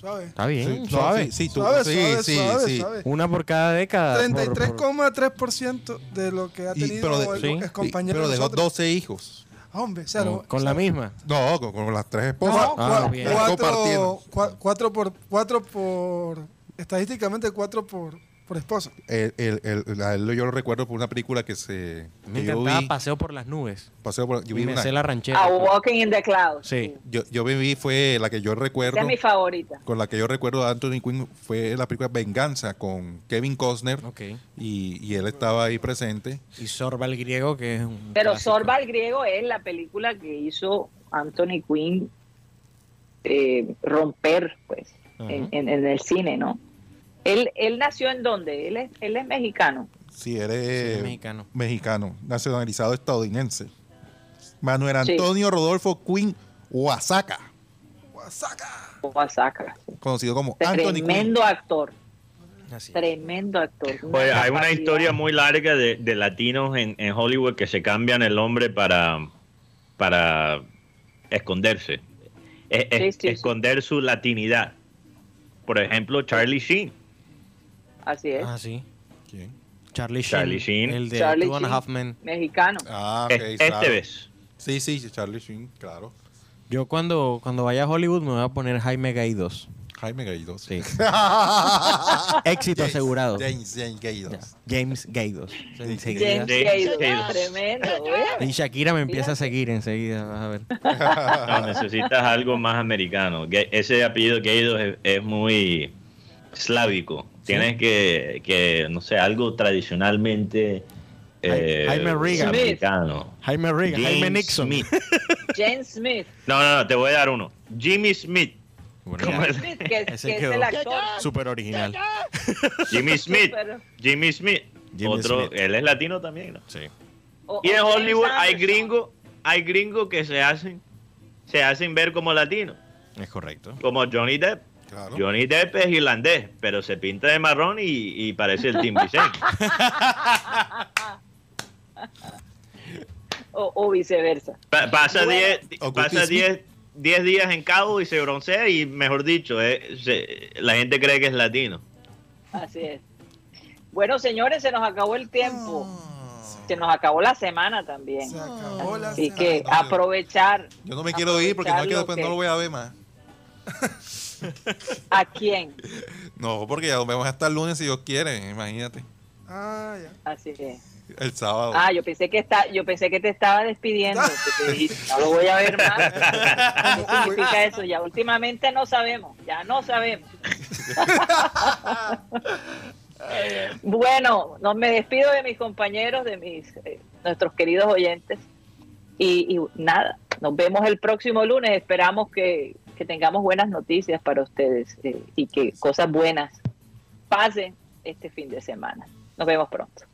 suave. Está bien, Sí, no, suave. sí, sí, tú- Suave, sí, suave, sí, suave, sí. suave. Una por cada década. por- por- 33,3% de lo que ha Y- tenido pero de- el sí, ex Sí, compañero pero de dejó nosotros. 12 hijos. Hombre, o sea, con, lo- con o la misma. No, con, con las tres No, esposas. Ah, cua- bien. cuatro, cuatro por, cuatro por, estadísticamente cuatro por, Por esposa. El, el- a yo lo recuerdo por una película que se Me que yo encantaba vi, Paseo por las Nubes. paseo por- yo vi Y me una- sé la ranchera. A Walking in the Clouds. Sí. yo, yo vi fue la que yo recuerdo Esa es mi favorita. con la que yo recuerdo de Anthony Quinn fue la película Venganza con Kevin Costner Ok. y, y él estaba ahí presente. Y Sorba el griego, que es un. Pero clásico. Sorba el griego es la película que hizo Anthony Quinn eh, romper, pues, en- en el cine, ¿no? Él, él nació en dónde? Él es, él es mexicano. Sí, él es Sí, es mexicano. mexicano, nacionalizado estadounidense. Manuel Sí. Antonio Rodolfo Quinn Oaxaca, Oaxaca. conocido como Anthony Quinn. Tremendo actor. Así. Tremendo actor. Oye, hay una historia muy larga de, de latinos en, en Hollywood que se cambian el nombre para, para esconderse. Es- es- Sí, sí, sí. esconder su latinidad. Por ejemplo, Charlie Sheen. Así es. Ah, sí. ¿Quién? Charlie Sheen. Charlie Sheen. El de Charlie Two and a Sheen. Half Men. Mexicano. Ah, ok, claro. Este vez. Sí, sí, Charlie Sheen, claro. Yo cuando, cuando vaya a Hollywood me voy a poner Jaime Gaidos. Jaime Gaidos. Sí. Éxito asegurado. James, James Gaidos. Ya. James Gaidos. James James Gaydos. Gaydos. Tremendo. ¿eh? Y Shakira me empieza a seguir enseguida, vas a ver. No, necesitas algo más americano. Ese apellido Gaidos es, es muy eslávico. Tienes que, que, no sé, algo tradicionalmente eh, Jaime Reagan. americano. Jaime Reagan, Jaime James Nixon. Smith. James Smith. No, no, no, te voy a dar uno. Jimmy Smith. Bueno. Smith, que, Ese que es el actor. Súper original. Jimmy Smith. Jimmy Smith. Jimmy Otro, Smith. él es latino también, ¿no? Sí. O- Y en Hollywood hay gringos, hay gringos que se hacen, se hacen ver como latinos, Es correcto. como Johnny Depp. Claro. Johnny Depp es irlandés, pero se pinta de marrón y, y parece el Tim Vicente. O, o viceversa. Pa- pasa Bueno. 10 O pasa Curtis 10 10 días en Cabo y se broncea y mejor dicho, eh, se- la gente cree que es latino. Así es. Bueno, señores, se nos acabó el tiempo. Se nos acabó la semana también. Se acabó la Así semana. que aprovechar. Yo no me quiero ir porque no, es que aprovechar después no lo voy a ver más. ¿A quién? No, porque ya nos vemos hasta el lunes si Dios quiere, imagínate. Ah, ya. Así es. El sábado. Ah, yo pensé que está, yo pensé que te estaba despidiendo. te no lo voy a ver más. ¿Qué significa eso? Ya últimamente no sabemos, ya no sabemos. bueno, no me despido de mis compañeros, de mis eh, nuestros queridos oyentes y, y nada, nos vemos el próximo lunes. Esperamos que, que tengamos buenas noticias para ustedes eh, y que cosas buenas pasen este fin de semana. Nos vemos pronto.